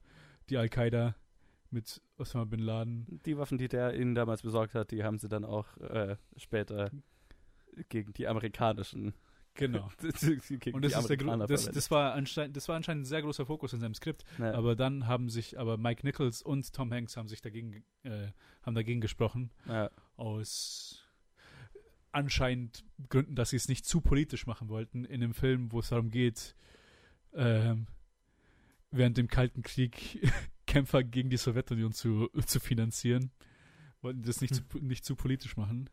die Al-Qaida mit Osama Bin Laden. Die Waffen, die der ihnen damals besorgt hat, die haben sie dann auch äh, später gegen die amerikanischen. Genau. *laughs* Und das, ist der das, das, war anscheinend, das war anscheinend ein sehr großer Fokus in seinem Skript. Ja. Aber dann haben sich, aber Mike Nichols und Tom Hanks haben sich dagegen, äh, haben dagegen gesprochen, ja. aus anscheinend Gründen, dass sie es nicht zu politisch machen wollten in einem Film, wo es darum geht, ähm, während dem Kalten Krieg *laughs* Kämpfer gegen die Sowjetunion zu, zu finanzieren. Wollten das nicht, Hm. zu, nicht zu politisch machen.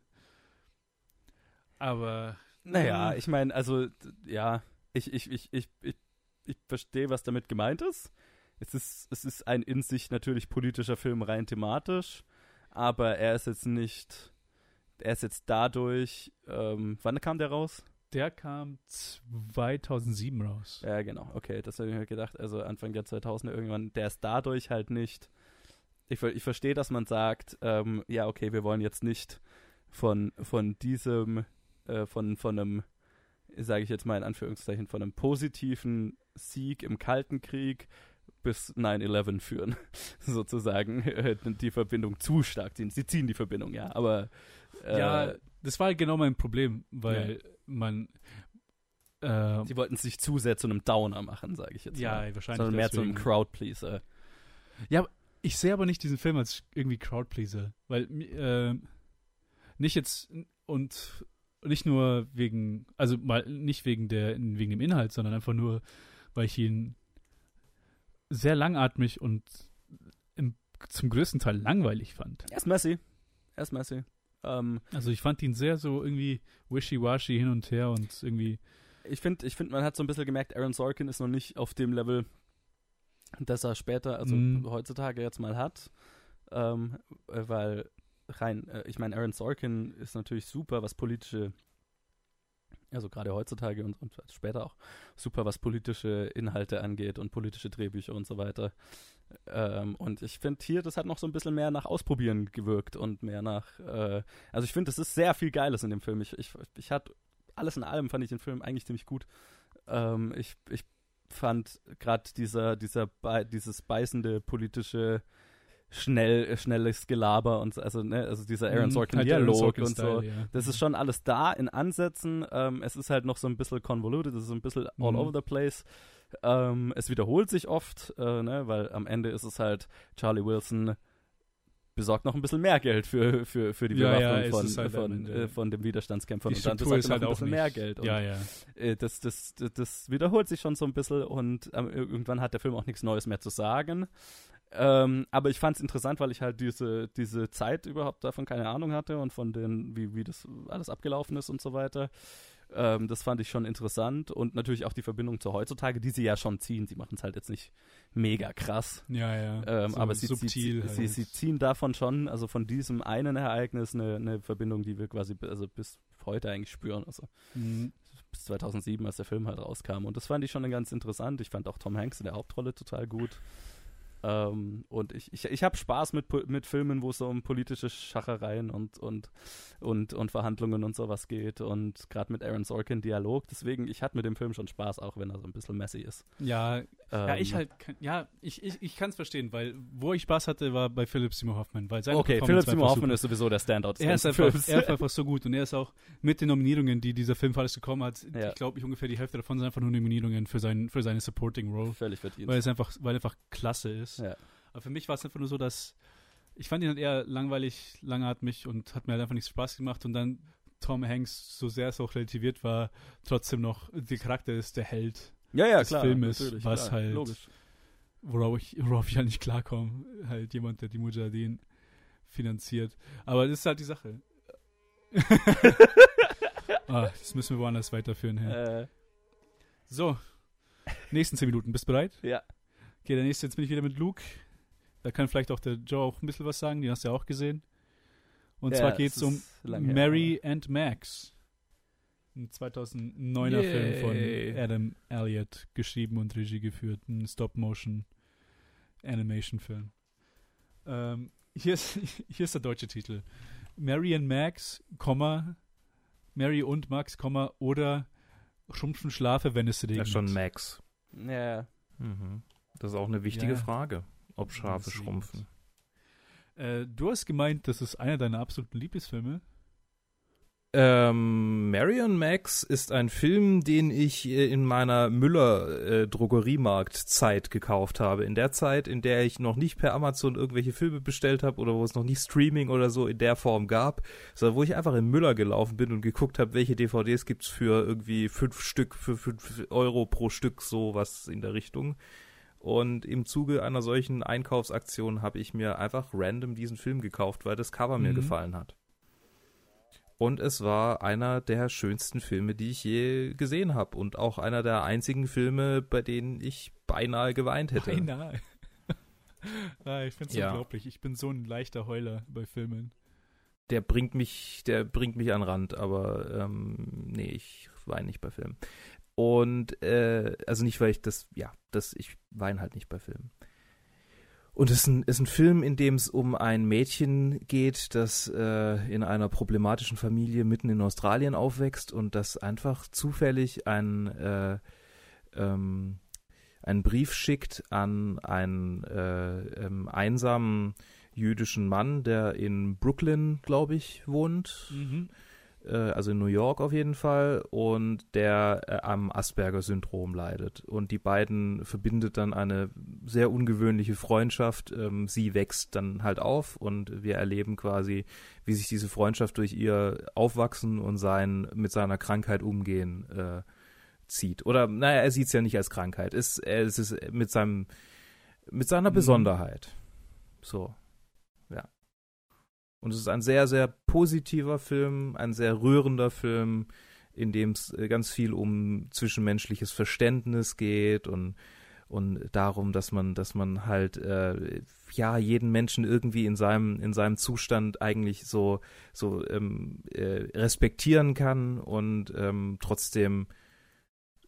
Aber Naja, Mhm. ich meine, also, ja, ich, ich, ich, ich, ich, ich verstehe, was damit gemeint ist. Es ist, es ist ein in sich natürlich politischer Film rein thematisch, aber er ist jetzt nicht, er ist jetzt dadurch, ähm, wann kam der raus? der kam 2007 raus. Ja, genau, okay, das habe ich mir gedacht, also Anfang der 2000er irgendwann, der ist dadurch halt nicht, ich, ich verstehe, dass man sagt, ähm, ja, okay, wir wollen jetzt nicht von, von diesem, äh, von, von einem, sage ich jetzt mal in Anführungszeichen, von einem positiven Sieg im Kalten Krieg bis 9-11 führen, *laughs* sozusagen, äh, die Verbindung zu stark ziehen. Sie ziehen die Verbindung, ja, aber äh, ja, das war genau mein Problem, weil man äh, sie wollten es nicht zu sehr zu einem Downer machen, sage ich jetzt ja, mal. wahrscheinlich sondern mehr zu einem deswegen. Crowdpleaser. Ich sehe aber nicht diesen Film als irgendwie Crowdpleaser, weil äh, nicht jetzt und nicht nur wegen, also mal nicht wegen der wegen dem Inhalt, sondern einfach nur, weil ich ihn sehr langatmig und im, zum größten Teil langweilig fand. Er ist messy. Er ist messy. Ähm, Also ich fand ihn sehr so irgendwie wishy-washy hin und her und irgendwie ich finde, ich find, man hat so ein bisschen gemerkt, Aaron Sorkin ist noch nicht auf dem Level, das er später, also Mhm. heutzutage jetzt mal hat. Ähm, äh, weil rein, äh, ich meine, Aaron Sorkin ist natürlich super, was politische, also gerade heutzutage und, und später auch, super, was politische Inhalte angeht und politische Drehbücher und so weiter. Ähm, und ich finde hier, das hat noch so ein bisschen mehr nach Ausprobieren gewirkt und mehr nach, äh, also ich finde, es ist sehr viel Geiles in dem Film. Ich, ich, ich hatte, alles in allem fand ich den Film eigentlich ziemlich gut. Ähm, ich, ich fand gerade dieser, dieser, dieses beißende politische, schnell, äh, schnelles Gelaber und so, also, ne, also dieser Aaron Mhm, Sorkin halt und so. ja. Das ist schon alles da in Ansätzen. Ähm, es ist halt noch so ein bisschen convoluted, es ist ein bisschen all Mhm. over the place. Ähm, es wiederholt sich oft, äh, ne, weil am Ende ist es halt, Charlie Wilson besorgt noch ein bisschen mehr Geld für, für, für die Ja, ja, Bewaffnung es von, halt von, äh, von dem Widerstandskämpfern Die und dann besorgt er halt noch ein bisschen mehr Geld. Und Ja, ja. äh, das, das, das, das wiederholt sich schon so ein bisschen und ähm, irgendwann hat der Film auch nichts Neues mehr zu sagen. Ähm, aber ich fand es interessant, weil ich halt diese, diese Zeit überhaupt davon keine Ahnung hatte und von den, wie, wie das alles abgelaufen ist und so weiter. Ähm, das fand ich schon interessant und natürlich auch die Verbindung zu heutzutage, die sie ja schon ziehen. Sie machen es halt jetzt nicht mega krass, Ja, ja. ähm, So aber sie, sie, subtil sie, sie, halt. ziehen davon schon, also von diesem einen Ereignis, eine, eine Verbindung, die wir quasi also bis heute eigentlich spüren. Also Mhm. bis 2007, als der Film halt rauskam. Und das fand ich schon ganz interessant. Ich fand auch Tom Hanks in der Hauptrolle total gut. Ähm, und ich, ich, ich habe Spaß mit, mit Filmen, wo es so um politische Schachereien und, und, und, und Verhandlungen und sowas geht. Und gerade mit Aaron Sorkin Dialog. Deswegen, ich hatte mit dem Film schon Spaß, auch wenn er so ein bisschen messy ist. Ja, Ähm, ja ich halt, kann, ja, ich, ich, ich kann es verstehen, weil wo ich Spaß hatte, war bei Philip Seymour Hoffman, weil seine Okay, Philip Seymour Hoffman super. ist sowieso der Standout. Er ist, einfach, Films. er ist einfach so gut und er ist auch mit den Nominierungen, die dieser Film alles bekommen hat, Ja. ich glaube, ich ungefähr die Hälfte davon sind einfach nur Nominierungen für, sein, für seine Supporting Role, Völlig verdient. weil es einfach, weil er einfach klasse ist. Ja. Aber für mich war es einfach nur so, dass ich fand ihn halt eher langweilig, langatmig und hat mir halt einfach nichts Spaß gemacht und dann Tom Hanks, so sehr es auch relativiert war, trotzdem noch, der Charakter ist der Held, ja, ja, des klar. Filmes, was klar, halt- Logisch. worauf ich, worauf ich halt nicht klarkomme. Halt jemand, der die Mujahideen finanziert. Aber das ist halt die Sache. *laughs* ah, das müssen wir woanders weiterführen. Hey. Äh, So, nächsten 10 Minuten. Bist du bereit? ja. Okay, der nächste, jetzt bin ich wieder mit Luke. Da kann vielleicht auch der Joe auch ein bisschen was sagen, den hast du ja auch gesehen. Und Ja, zwar geht es um lang her, Mary and Max. Ein 2009er Film von Yay. Adam Elliott, geschrieben und Regie geführt. Ein Stop-Motion-Animation-Film. Ähm, hier, ist, *laughs* hier ist der deutsche Titel. Mary and Max, Komma, Mary und Max, Komma, oder Schrumpfen Schlafe, wenn es regnet. Ja, schon Max. Ja. Mhm. Das ist auch eine wichtige Ja. Frage, ob Schafe Deswegen. schrumpfen. Äh, du hast gemeint, das ist einer deiner absoluten Lieblingsfilme. Ähm, Marion Max ist ein Film, den ich äh, in meiner Müller-Drogeriemarkt-Zeit gekauft habe. In der Zeit, in der ich noch nicht per Amazon irgendwelche Filme bestellt habe oder wo es noch nicht Streaming oder so in der Form gab, sondern wo ich einfach in Müller gelaufen bin und geguckt habe, welche DVDs gibt's für irgendwie fünf Stück, für fünf Euro pro Stück, sowas in der Richtung. Und im Zuge einer solchen Einkaufsaktion habe ich mir einfach random diesen Film gekauft, weil das Cover mir Mhm. gefallen hat. Und es war einer der schönsten Filme, die ich je gesehen habe. Und auch einer der einzigen Filme, bei denen ich beinahe geweint hätte. Beinahe. *laughs* ah, ich finde es Ja. unglaublich. Ich bin so ein leichter Heuler bei Filmen. Der bringt mich, der bringt mich an den Rand, aber ähm, nee, ich weine nicht bei Filmen. Und äh, also nicht, weil ich das, ja, das, ich weine halt nicht bei Filmen. Und es ist ein, ist ein Film, in dem es um ein Mädchen geht, das äh, in einer problematischen Familie mitten in Australien aufwächst und das einfach zufällig ein, äh, ähm, einen Brief schickt an einen äh, ähm, einsamen jüdischen Mann, der in Brooklyn, glaube ich, wohnt Mhm. Äh, also in New York auf jeden Fall, und der äh, am Asperger-Syndrom leidet. Und die beiden verbindet dann eine sehr ungewöhnliche Freundschaft. Ähm, sie wächst dann halt auf und wir erleben quasi, wie sich diese Freundschaft durch ihr Aufwachsen und sein mit seiner Krankheit umgehen äh, zieht. Oder naja, er sieht es ja nicht als Krankheit. Es, es ist mit seinem mit seiner Mhm. Besonderheit. So. Und es ist ein sehr, sehr positiver Film, ein sehr rührender Film, in dem es äh, ganz viel um zwischenmenschliches Verständnis geht und, und darum, dass man, dass man halt äh, ja jeden Menschen irgendwie in seinem, in seinem Zustand eigentlich so, so ähm, äh, respektieren kann und ähm, trotzdem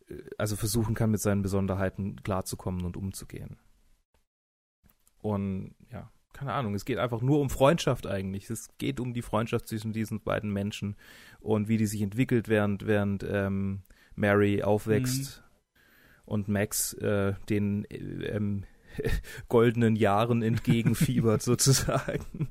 äh, also versuchen kann, mit seinen Besonderheiten klarzukommen und umzugehen. Und ja, keine Ahnung, es geht einfach nur um Freundschaft eigentlich. Es geht um die Freundschaft zwischen diesen beiden Menschen und wie die sich entwickelt, während, während ähm, Mary aufwächst und Max äh, den äh, ähm, *laughs* goldenen Jahren entgegenfiebert *laughs* sozusagen.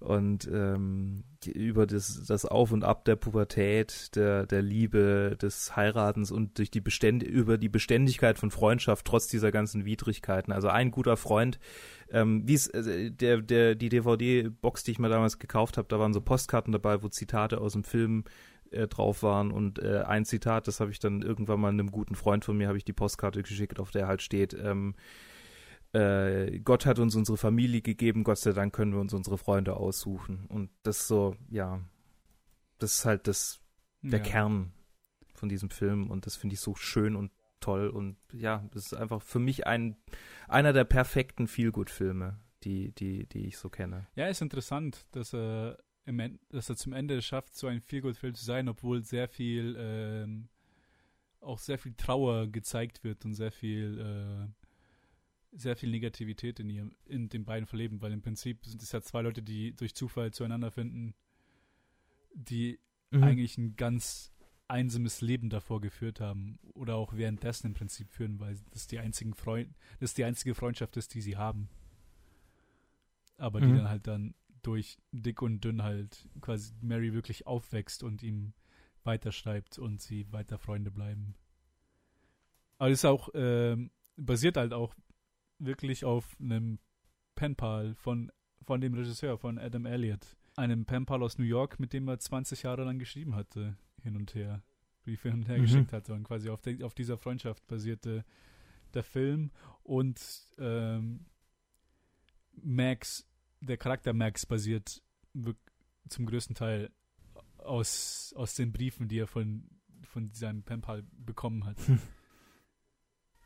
Und ähm, über das, das Auf und Ab der Pubertät, der, der Liebe, des Heiratens und durch die Beständ über die Beständigkeit von Freundschaft trotz dieser ganzen Widrigkeiten. Also ein guter Freund, ähm, wie es äh, der der die DVD-Box, die ich mir damals gekauft habe, da waren so Postkarten dabei, wo Zitate aus dem Film äh, drauf waren und äh, ein Zitat, das habe ich dann irgendwann mal einem guten Freund von mir habe ich die Postkarte geschickt, auf der halt steht ähm, äh, Gott hat uns unsere Familie gegeben, Gott sei Dank können wir uns unsere Freunde aussuchen und das so ja, das ist halt das der ja. Kern von diesem Film und das finde ich so schön und toll und ja, das ist einfach für mich ein einer der perfekten Feelgood-Filme, die, die, die ich so kenne. Ja, ist interessant, dass er, im dass er zum Ende schafft, so ein Feelgood-Film zu sein, obwohl sehr viel, ähm, auch sehr viel Trauer gezeigt wird und sehr viel, äh, sehr viel Negativität in ihrem, in den beiden verleben, weil im Prinzip sind es ja zwei Leute, die durch Zufall zueinander finden, die Mhm. eigentlich ein ganz einsames Leben davor geführt haben oder auch währenddessen im Prinzip führen, weil das die einzigen Freund, das die einzige Freundschaft ist, die sie haben. Aber die Mhm. dann halt dann durch dick und dünn halt quasi Mary wirklich aufwächst und ihm weiterschreibt und sie weiter Freunde bleiben. Aber das ist auch ähm, basiert halt auch wirklich auf einem Penpal von von dem Regisseur von Adam Elliott, einem Penpal aus New York, mit dem er 20 Jahre lang geschrieben hatte, hin und her, Briefe hin und her Mhm. geschickt hatte und quasi auf, de, auf dieser Freundschaft basierte der Film und ähm, Max, der Charakter Max basiert zum größten Teil aus, aus den Briefen, die er von, von seinem Penpal bekommen hat.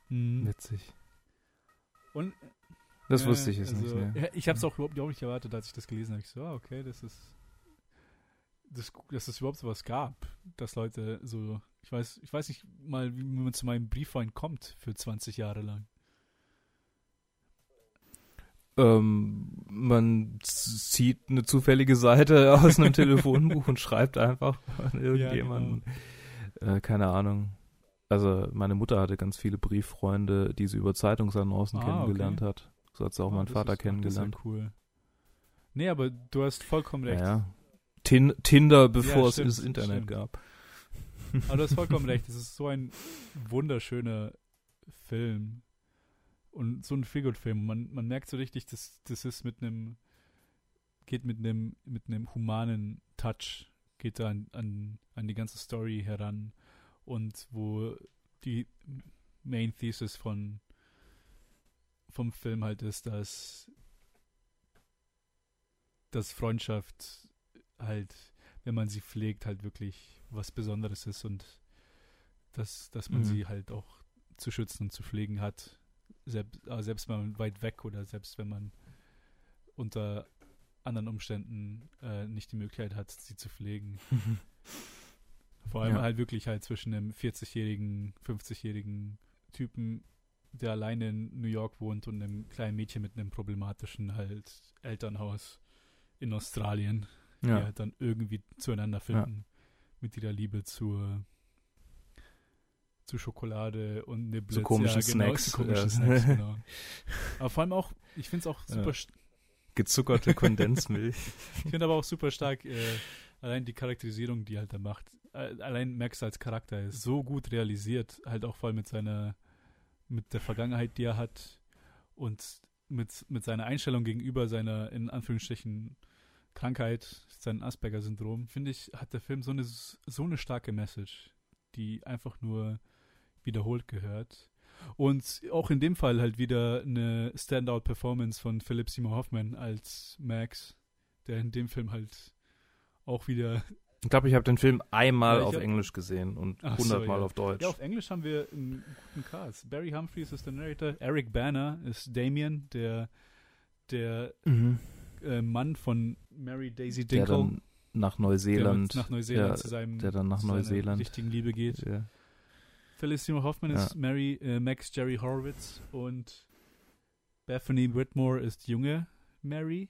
Mhm. Witzig. Und Das wusste ich jetzt also, nicht. Ne? Ich habe es auch überhaupt überhaupt nicht erwartet, als ich das gelesen habe. Ich so, ah, okay, das ist, das, dass es überhaupt sowas gab, dass Leute so, ich weiß, ich weiß nicht mal, wie man zu meinem Briefwein kommt für 20 Jahre lang. Ähm, man zieht eine zufällige Seite *laughs* aus einem Telefonbuch und schreibt einfach an irgendjemanden. äh, keine Ahnung. Also meine Mutter hatte ganz viele Brieffreunde, die sie über Zeitungsannoncen Ah, kennengelernt okay. hat. So hat sie auch Ah, meinen Vater ist- ach, Das kennengelernt. ist ja cool. Nee, aber du hast vollkommen recht. Ja, Tin Tinder, bevor Ja, es stimmt, das Internet stimmt. gab. Aber du hast vollkommen *laughs* recht. Es ist so ein wunderschöner Film. Und so ein Feelgood-Film. Man, man merkt so richtig, dass das ist mit einem, geht mit einem, mit einem humanen Touch, geht da an, an, an die ganze Story heran. Und wo die Main Thesis von vom Film halt ist, dass dass Freundschaft halt, wenn man sie pflegt, halt wirklich was Besonderes ist und dass, dass man Mhm. sie halt auch zu schützen und zu pflegen hat. Selbst, aber selbst wenn man weit weg oder selbst wenn man unter anderen Umständen äh, nicht die Möglichkeit hat, sie zu pflegen. *laughs* Vor allem Ja. halt wirklich halt zwischen einem 40-jährigen, 50-jährigen Typen, der alleine in New York wohnt und einem kleinen Mädchen mit einem problematischen halt Elternhaus in Australien, die Ja. halt dann irgendwie zueinander finden mit ihrer Liebe zur zu Schokolade und Niblets. Zu komischen ja, genau, Snacks, Zu komischen ja. Snacks, *laughs* genau. Aber vor allem auch, ich finde es auch Ja. super, Gezuckerte *laughs* Kondensmilch. ich finde aber auch super stark, äh, allein die Charakterisierung, die halt er macht. Äh, allein Max als Charakter ist so gut realisiert, halt auch voll mit seiner, mit der Vergangenheit, die er hat und mit, mit seiner Einstellung gegenüber seiner, in Anführungsstrichen, Krankheit, sein Asperger-Syndrom, finde ich, hat der Film so eine, so eine starke Message, die einfach nur wiederholt gehört. Und auch in dem Fall halt wieder eine Standout-Performance von Philip Seymour Hoffman als Max, der in dem Film halt auch wieder. Ich glaube, ich habe den Film einmal Ja, auf hab- Englisch gesehen und Ach so, hundertmal ja. auf Deutsch. Ja, auf Englisch haben wir einen guten Cast. Barry Humphries ist der Narrator, Eric Banner ist Damien, der, der mhm. Äh, Mann von Mary Daisy Der Dinkle, dann nach der Neuseeland. nach Neuseeland ja, zu seinem der dann nach Neuseeland. richtigen Liebe geht. Ja. Phyllis Seymour Hoffman ist Ja. Mary, äh, Max Jerry Horowitz und Bethany Whitmore ist junge Mary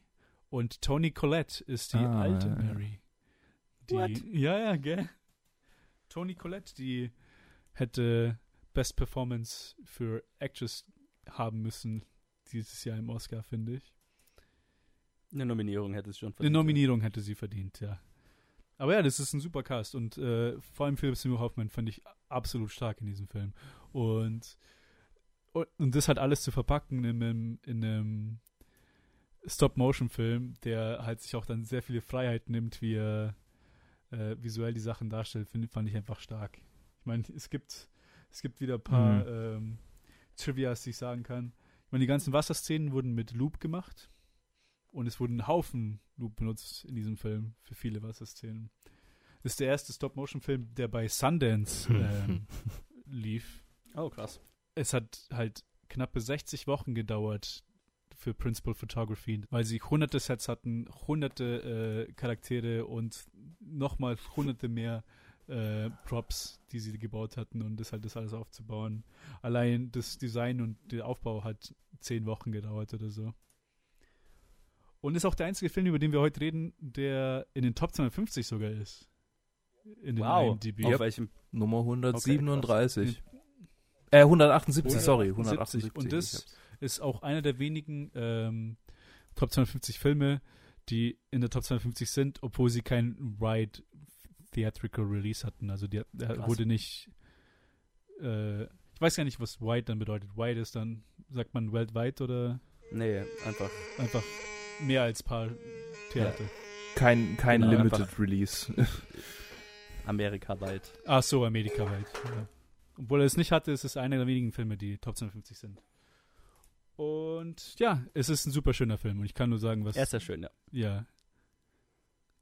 und Tony Collette ist die Ah, alte ja, ja. Mary. Die, What? Ja, ja, gell? Tony Collette, die hätte Best Performance für Actress haben müssen dieses Jahr im Oscar, finde ich. Eine Nominierung hätte es schon Eine verdient. Nominierung hätte sie verdient, ja. Aber ja, das ist ein super Cast und äh, vor allem Philip Seymour Hoffman fand ich absolut stark in diesem Film. Und, und, und das halt alles zu verpacken in einem, in einem Stop-Motion-Film, der halt sich auch dann sehr viele Freiheiten nimmt, wie er äh, visuell die Sachen darstellt, find, fand ich einfach stark. Ich meine, es gibt, es gibt wieder ein paar ähm, Trivias, die ich sagen kann. Ich meine, die ganzen Wasserszenen wurden mit Loop gemacht. Und es wurden ein Haufen Loop benutzt in diesem Film für viele Wasserszenen. Das ist der erste Stop-Motion-Film, der bei Sundance ähm, *laughs* lief. Oh, krass. Es hat halt knappe 60 Wochen gedauert für Principal Photography, weil sie hunderte Sets hatten, hunderte äh, Charaktere und nochmal hunderte mehr äh, Props, die sie gebaut hatten und das halt das alles aufzubauen. Allein das Design und der Aufbau hat zehn Wochen gedauert oder so. Und ist auch der einzige Film, über den wir heute reden, der in den Top 250 sogar ist. In den Wow. IMDb. Auf welchem? Nummer 137. Okay, äh, 178, sorry. 178. 178. Und das ist auch einer der wenigen ähm, Top 250 Filme, die in der Top 250 sind, obwohl sie kein Wide Theatrical Release hatten. Also der, der wurde nicht. Äh, ich weiß gar nicht, was Wide dann bedeutet. Wide ist dann, sagt man weltweit oder Nee, einfach. einfach mehr als paar Theater? kein kein Genau, Limited. Release. *laughs* amerikaweit. Ach so, amerikaweit. Ja. Obwohl er es nicht hatte, ist es einer der wenigen Filme, die Top 250 sind. Und ja, es ist ein super schöner Film und ich kann nur sagen, was. Er ist sehr schön, ja. Ja.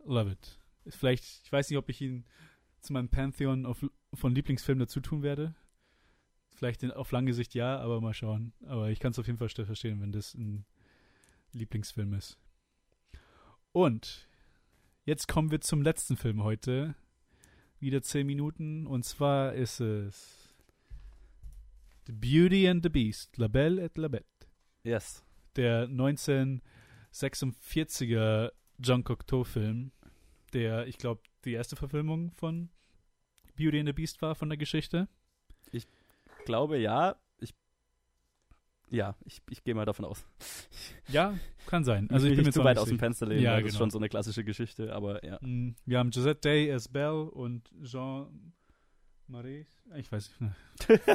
Love it. Vielleicht, ich weiß nicht, ob ich ihn zu meinem Pantheon auf, von Lieblingsfilmen dazu tun werde. Vielleicht in, auf lange Sicht ja, aber mal schauen. Aber ich kann es auf jeden Fall st- verstehen, wenn das ein Lieblingsfilm ist. Und jetzt kommen wir zum letzten Film heute. Wieder zehn Minuten. Und zwar ist es The Beauty and the Beast, La Belle et la Bête Yes. der 1946er John Cocteau-Film, der, ich glaube, die erste Verfilmung von Beauty and the Beast war von der Geschichte. Ich glaube, ja. Ich. Ja, ich, ich gehe mal davon aus. Ja, kann sein. Also ich bin mir nicht zu weit aus dem. Fenster lehnen, Ja, weil das ist genau. schon so eine klassische Geschichte, aber ja. Mm, Wir haben Josette Day as Belle und Jean Marais, ich weiß nicht, ne,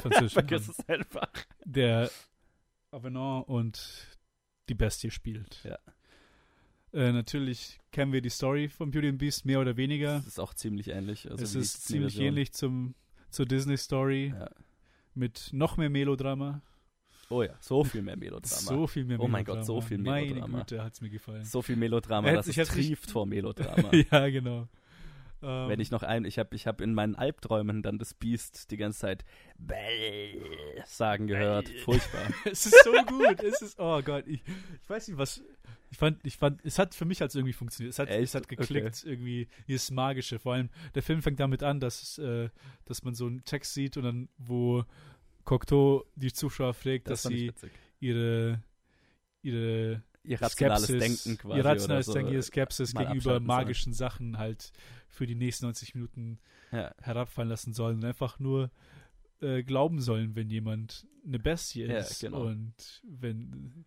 Französisch, *laughs* Vergiss es einfach. der Avenant und die Bestie spielt. Ja. Äh, natürlich kennen wir die Story von Beauty and the Beast mehr oder weniger. Das ist auch ziemlich ähnlich. Also es ist ziemlich ähnlich zum, zur Disney-Story Ja. mit noch mehr Melodrama. Oh ja, so viel mehr Melodrama. *laughs* So viel mehr Oh Melodrama. mein Gott, so viel Meine Melodrama. Güte, hat's mir gefallen. So viel Melodrama, dass ich es trieft vor Melodrama. *laughs* ja, genau. Ähm, Wenn ich noch ein, ich habe ich hab in meinen Albträumen dann das Beast die ganze Zeit Bell sagen gehört. Bell. Furchtbar. *laughs* es ist so gut. es ist, oh Gott, ich, ich weiß nicht, was. Ich fand, ich fand, es hat für mich als irgendwie funktioniert. Es hat, Echt? es hat geklickt, irgendwie dieses Magische. Vor allem, der Film fängt damit an, dass, äh, dass man so einen Text sieht und dann, wo Cocteau die Zuschauer fragt, dass fand ich sie witzig. ihre, ihre Irrationales Skepsis, Denken quasi. Ihr rationales oder so. Denken, ihre Skepsis mal gegenüber abschalten sollen. magischen Sachen halt für die nächsten 90 Minuten Ja. herabfallen lassen sollen und einfach nur äh, glauben sollen, wenn jemand eine Bestie Ja, ist genau. und wenn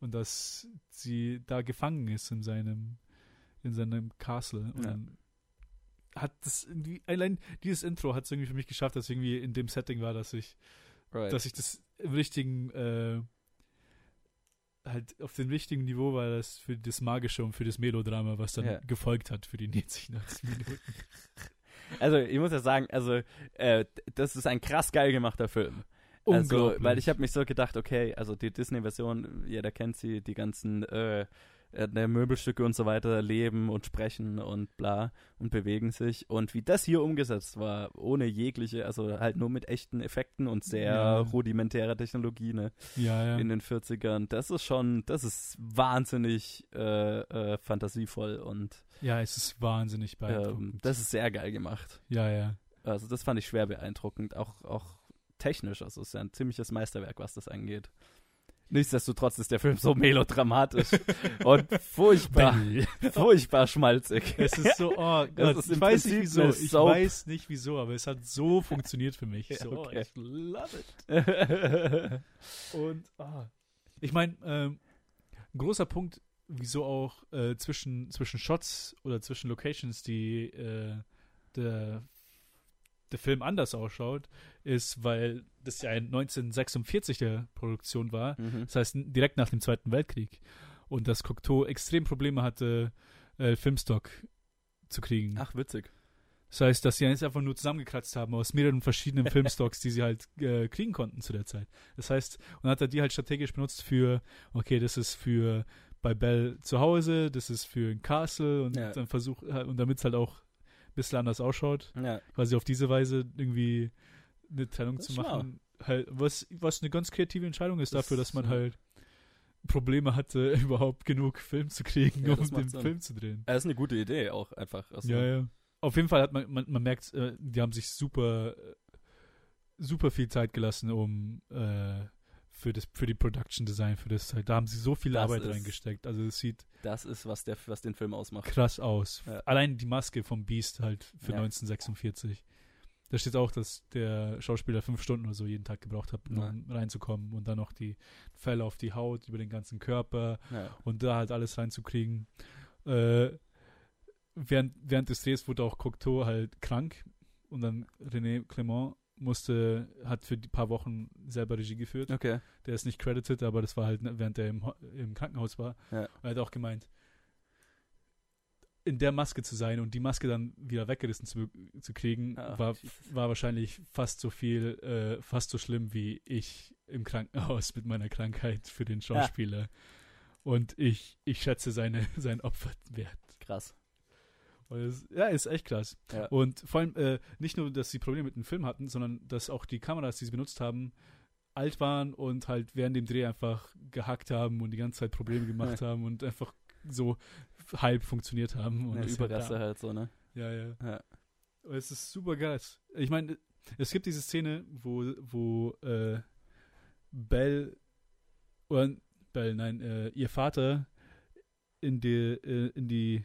und dass sie da gefangen ist in seinem in seinem Castle und Ja. hat das irgendwie allein dieses Intro hat es irgendwie für mich geschafft, dass irgendwie in dem Setting war, dass ich Right. dass ich das im richtigen äh, halt auf dem richtigen Niveau war das für das Magische und für das Melodrama, was dann Ja. gefolgt hat für die 90, 90 *laughs* Minuten. Also ich muss ja sagen, also äh, das ist ein krass geil gemachter Film. Also, weil ich habe mich so gedacht, okay, also die Disney-Version, jeder kennt sie, die ganzen äh, äh, Möbelstücke und so weiter leben und sprechen und bla und bewegen sich. Und wie das hier umgesetzt war, ohne jegliche, also halt nur mit echten Effekten und sehr Ja. rudimentärer Technologie, ne, ja, ja. in den 40ern, das ist schon, das ist wahnsinnig äh, äh, fantasievoll und Ja, es ist wahnsinnig ähm, beeindruckend. das ist sehr geil gemacht. ja, ja. Also das fand ich schwer beeindruckend, auch, auch technisch. Also es ist ja ein ziemliches Meisterwerk, was das angeht. Nichtsdestotrotz ist der Film so melodramatisch *laughs* und furchtbar, furchtbar schmalzig. Es ist so, oh Gott, ist ich weiß nicht Prinzip wieso, eine ich Soap. weiß nicht wieso, aber es hat so funktioniert für mich. *laughs* So, okay. ich love it. *laughs* Und ah, ich meine, ähm, ein großer Punkt, wieso auch äh, zwischen, zwischen Shots oder zwischen Locations, die äh, der, der Film anders ausschaut, ist, weil das ja ein 1946 der Produktion war. Mhm. Das heißt, direkt nach dem Zweiten Weltkrieg. Und dass Cocteau extrem Probleme hatte, äh, Filmstock zu kriegen. Ach, witzig. Das heißt, dass sie jetzt einfach nur zusammengekratzt haben aus mehreren verschiedenen Filmstocks, die sie halt äh, kriegen konnten zu der Zeit. Das heißt, und hat er die halt strategisch benutzt für, okay, das ist für bei Bell zu Hause, das ist für ein Castle und Ja. dann versucht, und damit es halt auch bisschen anders ausschaut, Ja. quasi auf diese Weise irgendwie eine Trennung zu schlau. machen. Halt, was, was eine ganz kreative Entscheidung ist Das- dafür, dass man halt Probleme hatte, *laughs* überhaupt genug Film zu kriegen, Ja, um den Sinn. Film zu drehen. Das ist eine gute Idee auch einfach. Also, Ja, ja. auf jeden Fall hat man, man, man merkt, äh, die haben sich super, äh, super viel Zeit gelassen, um äh, für das, für die Production Design, für das halt, da haben sie so viel Das Arbeit ist- reingesteckt. Also es sieht Das ist, was, der, was den Film ausmacht. krass aus. Ja. Allein die Maske vom Beast halt für Ja. 1946. Da steht auch, dass der Schauspieler fünf Stunden oder so jeden Tag gebraucht hat, um Ja. reinzukommen und dann noch die Fälle auf die Haut, über den ganzen Körper und da halt alles reinzukriegen. Äh, während, während des Drehs wurde auch Cocteau halt krank und dann René Clement musste, hat für die paar Wochen selber Regie geführt. Okay. Der ist nicht credited, aber das war halt, während er im, im Krankenhaus war. Ja. Und er hat auch gemeint, in der Maske zu sein und die Maske dann wieder weggerissen zu, zu kriegen, Ah, war, Jesus. war wahrscheinlich fast so viel, äh, fast so schlimm wie ich im Krankenhaus mit meiner Krankheit für den Schauspieler. Und ich, ich schätze seine, *laughs* seinen Opferwert. Krass. Es, ja, ist echt krass. Ja. Und vor allem äh, nicht nur, dass sie Probleme mit dem Film hatten, sondern dass auch die Kameras, die sie benutzt haben, alt waren und halt während dem Dreh einfach gehackt haben und die ganze Zeit Probleme gemacht *laughs* haben und einfach so halb funktioniert haben. Und Ja, das ist Überreste halt so, ne? Ja, ja. Ja. Es ist super geil. Ich meine, es gibt diese Szene, wo, wo äh, Belle oder Belle, nein, äh, ihr Vater in die, äh, in die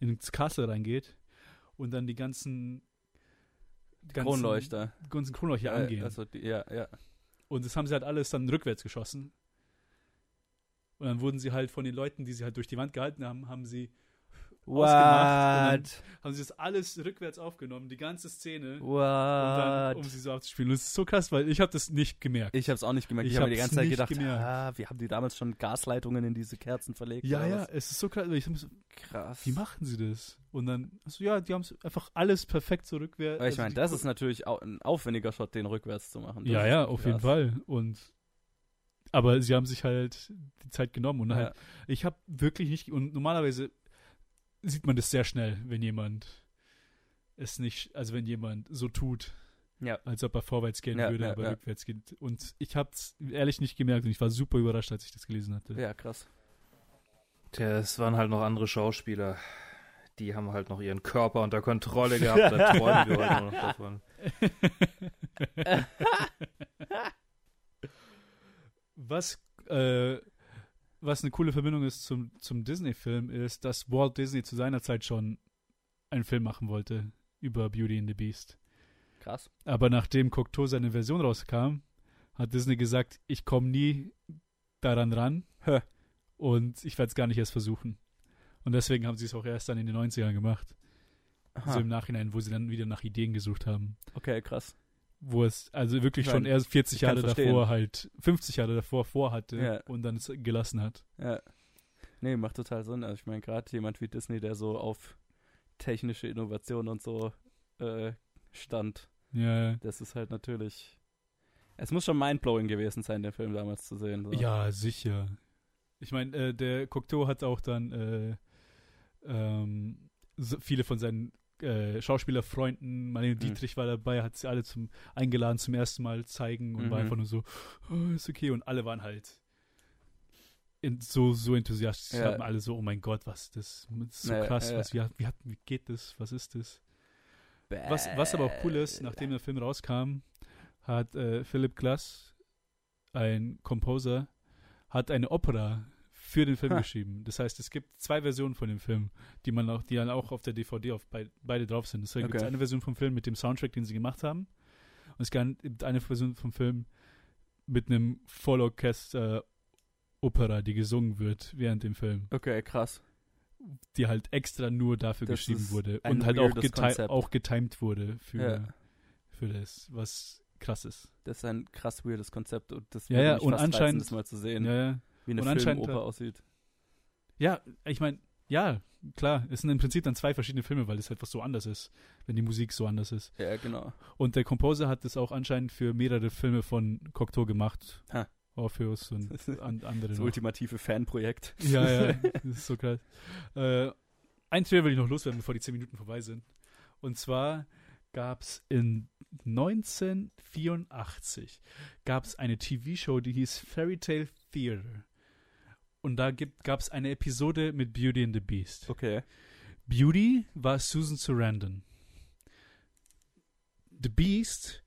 ins Castle reingeht und dann die ganzen ganzen- Kronleuchter. die ganzen Kronleuchter Äh, angehen. Also, die, ja, ja. Und das haben sie halt alles dann rückwärts geschossen. Und dann wurden sie halt von den Leuten, die sie halt durch die Wand gehalten haben, haben sie ausgemacht dann haben sie das alles rückwärts aufgenommen, die ganze Szene, um, dann, um What? sie so abzuspielen. Und das ist so krass, weil ich habe das nicht gemerkt. Ich hab's auch nicht gemerkt. Ich, Ich habe die ganze Zeit gedacht, gemerkt. ah, wir haben die damals schon Gasleitungen in diese Kerzen verlegt. ja, ja, was? es ist so krass. Ich so, Krass. wie machen sie das? Und dann, also ja, die haben es einfach alles perfekt so rückwärts. Weil ich also meine, das ist natürlich au ein aufwendiger Shot, den rückwärts zu machen. Das Ja, ja, krass. auf jeden Fall. Und aber sie haben sich halt die Zeit genommen und Ja. halt, ich habe wirklich nicht und normalerweise sieht man das sehr schnell, wenn jemand es nicht, also wenn jemand so tut, Ja. als ob er vorwärts gehen Ja, würde, ja, aber ja. rückwärts geht. Und ich habe es ehrlich nicht gemerkt und ich war super überrascht, als ich das gelesen hatte. Ja, krass. Tja, es waren halt noch andere Schauspieler. Die haben halt noch ihren Körper unter Kontrolle gehabt. *laughs* Da träumen wir heute noch davon. *laughs* Was, äh, was eine coole Verbindung ist zum, zum Disney-Film, ist, dass Walt Disney zu seiner Zeit schon einen Film machen wollte über Beauty and the Beast. Krass. Aber nachdem Cocteau seine Version rauskam, hat Disney gesagt, ich komme nie daran ran Hä. und ich werde es gar nicht erst versuchen. Und deswegen haben sie es auch erst dann in den 90ern gemacht. Aha. So im Nachhinein, wo sie dann wieder nach Ideen gesucht haben. Okay, krass. Wo es also wirklich Ich schon erst 40 ich kann Jahre verstehen. davor halt, 50 Jahre davor vorhatte Ja. und dann es gelassen hat. Ja. Nee, macht total Sinn. Also ich meine, gerade jemand wie Disney, der so auf technische Innovation und so äh, stand, Ja, das ist halt natürlich. Es muss schon mindblowing gewesen sein, den Film damals zu sehen. So. ja sicher. Ich meine, äh, der Cocteau hat auch dann äh, ähm, so viele von seinen äh, Schauspielerfreunden, Marlene Mhm. Dietrich war dabei, hat sie alle zum eingeladen zum ersten Mal zeigen und war Mhm. einfach nur so, oh, ist okay. Und alle waren halt in, so, so enthusiastisch. Ja. Haben alle so, oh mein Gott, was ist das? Das ist so Ja, krass, ja. was, wie, wie, wie geht das? Was ist das? Was, was aber auch cool ist, nachdem der Film rauskam, hat äh, Philip Glass, ein Composer, hat eine Opera für den Film Ha. geschrieben. Das heißt, es gibt zwei Versionen von dem Film, die man auch, die dann auch auf der DVD auf bei, beide drauf sind. Deswegen gibt es Okay. eine Version vom Film mit dem Soundtrack, den sie gemacht haben. Und es gibt eine Version vom Film mit einem Vollorchester Opera, die gesungen wird während dem Film, Okay, krass. die halt extra nur dafür Das geschrieben wurde und halt auch, geti auch getimed wurde für, Ja. für das, was krass ist. Das ist ein krass weirdes Konzept und das Ja, ja, und reizen, anscheinend- das mal zu sehen, Ja, ja. Wie eine und Filmoper hat- aussieht. Ja, ich meine, ja, klar, es sind im Prinzip dann zwei verschiedene Filme, weil es einfach so anders ist, wenn die Musik so anders ist. Ja, genau. Und der Composer hat es auch anscheinend für mehrere Filme von Cocteau gemacht. Ha. Orpheus und *laughs* an, andere Das noch. ultimative Fanprojekt. Ja, ja, *laughs* das ist so krass. Äh, ein Trailer will ich noch loswerden, bevor die zehn Minuten vorbei sind. Und zwar gab es in 1984 gab es eine TV-Show, die hieß Fairy Tale Theater. Und da gab es eine Episode mit Beauty and the Beast. Okay. Beauty war Susan Sarandon. The Beast,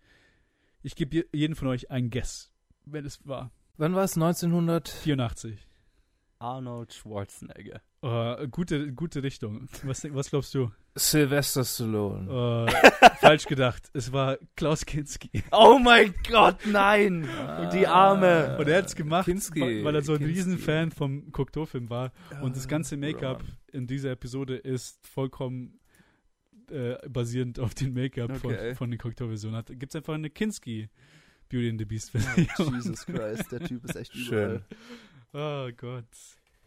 ich gebe je- jeden von euch einen Guess, wenn es war. Wann war es? 1900? 84. Arnold Schwarzenegger. Äh, gute, gute Richtung. Was, was glaubst du? Sylvester Stallone. Äh, *laughs* falsch gedacht. Es war Klaus Kinski. Oh mein Gott, nein! Die Arme. Und er hat es gemacht, Kinski, weil er so ein Kinski. Riesenfan vom Cocteau-Film war. Und das ganze Make-up in dieser Episode ist vollkommen äh, basierend auf den Make-up von, Okay. von den Cocteau-Versionen. Gibt es einfach eine Kinski Beauty and the Beast Oh. Jesus Christ, der Typ ist echt Schön. oh Gott.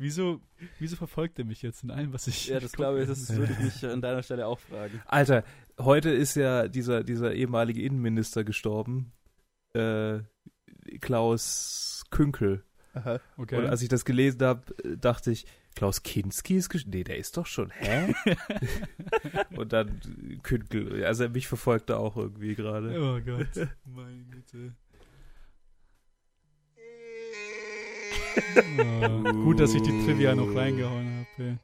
Wieso, wieso verfolgt er mich jetzt in allem, was ich Ja, das glaube ich, das würde ich mich *laughs* an deiner Stelle auch fragen. Alter, heute ist ja dieser, dieser ehemalige Innenminister gestorben. Äh, Klaus Künkel. Okay. Und als ich das gelesen habe, dachte ich, Klaus Kinski ist gestorben? Nee, der ist doch schon, hä? *laughs* Und dann Künkel. Also mich verfolgt er auch irgendwie gerade. Oh Gott. Meine Güte. Oh, gut, dass ich die Trivia noch reingehauen habe.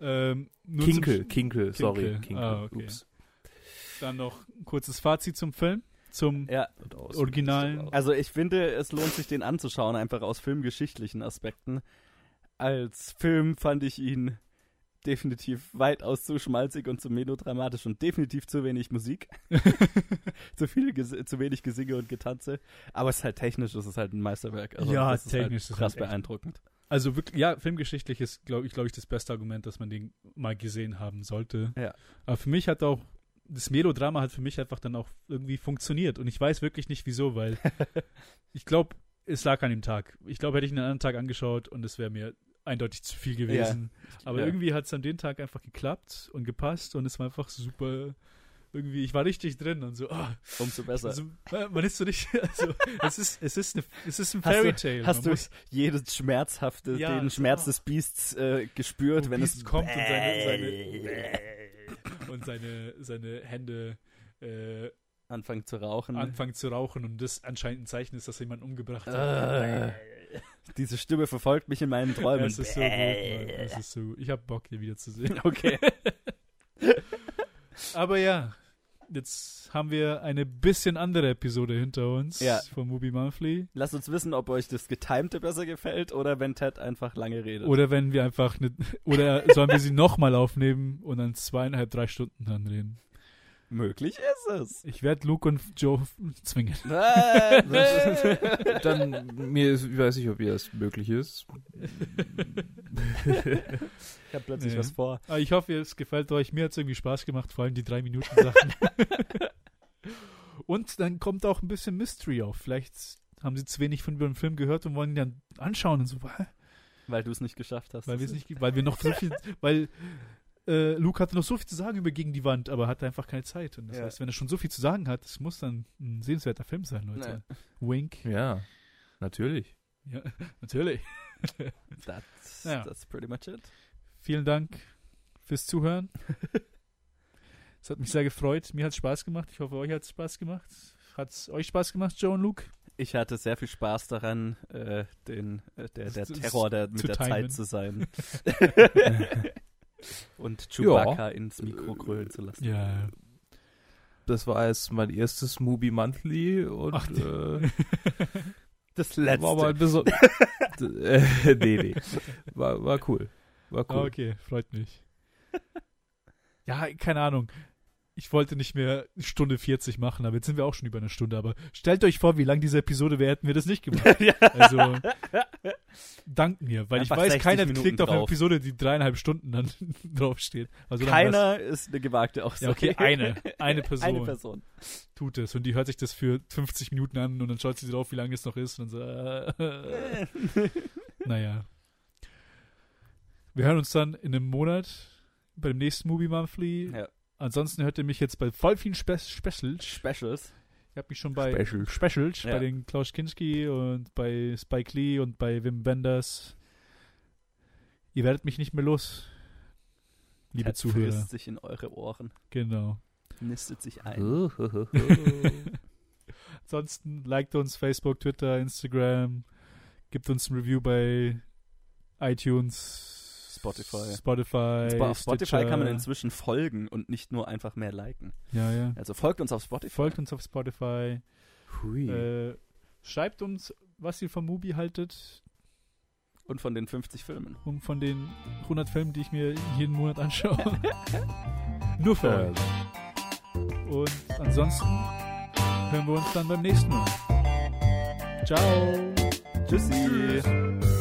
Ähm, nur zum Kinkel, Kinkel, sorry. Kinkel. Kinkel. Ah, okay. Ups. Dann noch ein kurzes Fazit zum Film. Zum Ja. Originalen. also ich finde, es lohnt sich, den anzuschauen, einfach aus filmgeschichtlichen Aspekten. Als Film fand ich ihn definitiv weitaus zu schmalzig und zu melodramatisch und definitiv zu wenig Musik. *laughs* zu viel, zu wenig Gesinge und Getanze. Aber es ist halt technisch, es ist halt ein Meisterwerk. Also Ja, technisch ist halt krass halt beeindruckend. Also wirklich, ja, filmgeschichtlich ist, glaube ich, glaube ich, das beste Argument, dass man den mal gesehen haben sollte. Ja. Aber für mich hat auch das Melodrama hat für mich einfach dann auch irgendwie funktioniert und ich weiß wirklich nicht wieso, weil *laughs* ich glaube, es lag an dem Tag. Ich glaube, hätte ich einen anderen Tag angeschaut und es wäre mir eindeutig zu viel gewesen. Aber Ja. irgendwie hat es an dem Tag einfach geklappt und gepasst und es war einfach super. Irgendwie, ich war richtig drin und so, ah, Umso besser. also, man ist so nicht, *laughs* also, es ist, es ist, eine, es ist ein Hast du- Fairy Tale. Hast du muss- jedes schmerzhafte, Ja, den Schmerz oh. des Biests äh, gespürt, Wo wenn Beast es kommt und seine, seine *laughs* und seine, seine Hände äh, anfangen zu rauchen? anfangen zu rauchen und das anscheinend ein Zeichen ist, dass jemand umgebracht hat. Äh, diese Stimme verfolgt mich in meinen Träumen. es ist so gut, Mann. Es ist so gut. Ich habe Bock, hier wieder zu sehen. *laughs* Okay. *laughs* Aber ja, jetzt haben wir eine bisschen andere Episode hinter uns Ja. von Movie Monthly. Lasst uns wissen, ob euch das Getimte besser gefällt oder wenn Ted einfach lange redet. Oder wenn wir einfach eine, oder sollen wir sie *laughs* nochmal aufnehmen und dann zweieinhalb, drei Stunden dann reden. Möglich ist es. Ich werde Luke und Joe zwingen. *laughs* *laughs* Dann, mir ist, ich weiß nicht, ob ihr das möglich ist. ich habe plötzlich Nee. was vor. Aber ich hoffe, es gefällt euch. Mir hat es irgendwie Spaß gemacht, vor allem die drei Minuten Sachen. *laughs* und dann kommt auch ein bisschen Mystery auf. Vielleicht haben sie zu wenig von den Film gehört und wollen ihn dann anschauen und so, weil Weil du es nicht geschafft hast. weil wir es nicht, weil wir noch so viel, weil äh, Luke hatte noch so viel zu sagen über gegen die Wand, aber hatte einfach keine Zeit. Und das Ja. heißt, wenn er schon so viel zu sagen hat, es muss dann ein sehenswerter Film sein, Leute. Wink. Ja, natürlich. Ja, *laughs* natürlich. That's, Ja. that's pretty much it. Vielen Dank fürs Zuhören. *laughs* es hat mich sehr gefreut. Mir hat es Spaß gemacht. Ich hoffe, euch hat es Spaß gemacht. Hat es euch Spaß gemacht, Joe und Luke? Ich hatte sehr viel Spaß daran, äh, den, äh, der, der Terror der, mit der timen. Zeit zu sein. *laughs* Und Chewbacca ins Mikro grölen zu lassen. Ja. Das war jetzt mein erstes Movie Monthly und Ach, äh, *laughs* Das war aber letzte. ein beson- *laughs* äh, nee, nee. War, war cool. War Ah, cool. Okay, freut mich. ja, keine Ahnung. Ich wollte nicht mehr Stunde 40 machen, aber jetzt sind wir auch schon über eine Stunde. Aber stellt euch vor, wie lang diese Episode wäre, hätten wir das nicht gemacht. *laughs* ja. Also, dank mir, weil Einfach ich weiß, 60 keiner Minuten klickt auf eine drauf. Episode, die dreieinhalb Stunden dann *laughs* draufsteht. Also dann Keiner ist eine gewagte Aussage. Ja, okay, eine. Eine *laughs* Person, Eine Person. tut es. Und die hört sich das für 50 Minuten an und dann schaut sie drauf, wie lange es noch ist. Und so, äh, naja. Wir hören uns dann in einem Monat bei dem nächsten Movie Monthly. Ja. Ansonsten hört ihr mich jetzt bei voll vielen Spe Specials. Specials. Ich habe mich schon bei Specials. Specials, Ja. bei den Klaus Kinski und bei Spike Lee und bei Wim Wenders. Ihr werdet mich nicht mehr los, liebe Ted Zuhörer. frisst sich in eure Ohren. Genau. Nistet sich ein. Uh. *laughs* Ansonsten liked uns Facebook, Twitter, Instagram, gibt uns ein Review bei iTunes, Spotify. Spotify. Sp- Spotify Stitcher. kann man inzwischen folgen und nicht nur einfach mehr liken. Ja, ja. Also folgt uns auf Spotify. Folgt uns auf Spotify. Hui. Äh, schreibt uns, was ihr vom Movie haltet Und von den 50 Filmen. und von den 100 Filmen, die ich mir jeden Monat anschaue. *laughs* Nur für Äh, euch. Und ansonsten hören wir uns dann beim nächsten Mal. Ciao. Tschüssi. Tschüss.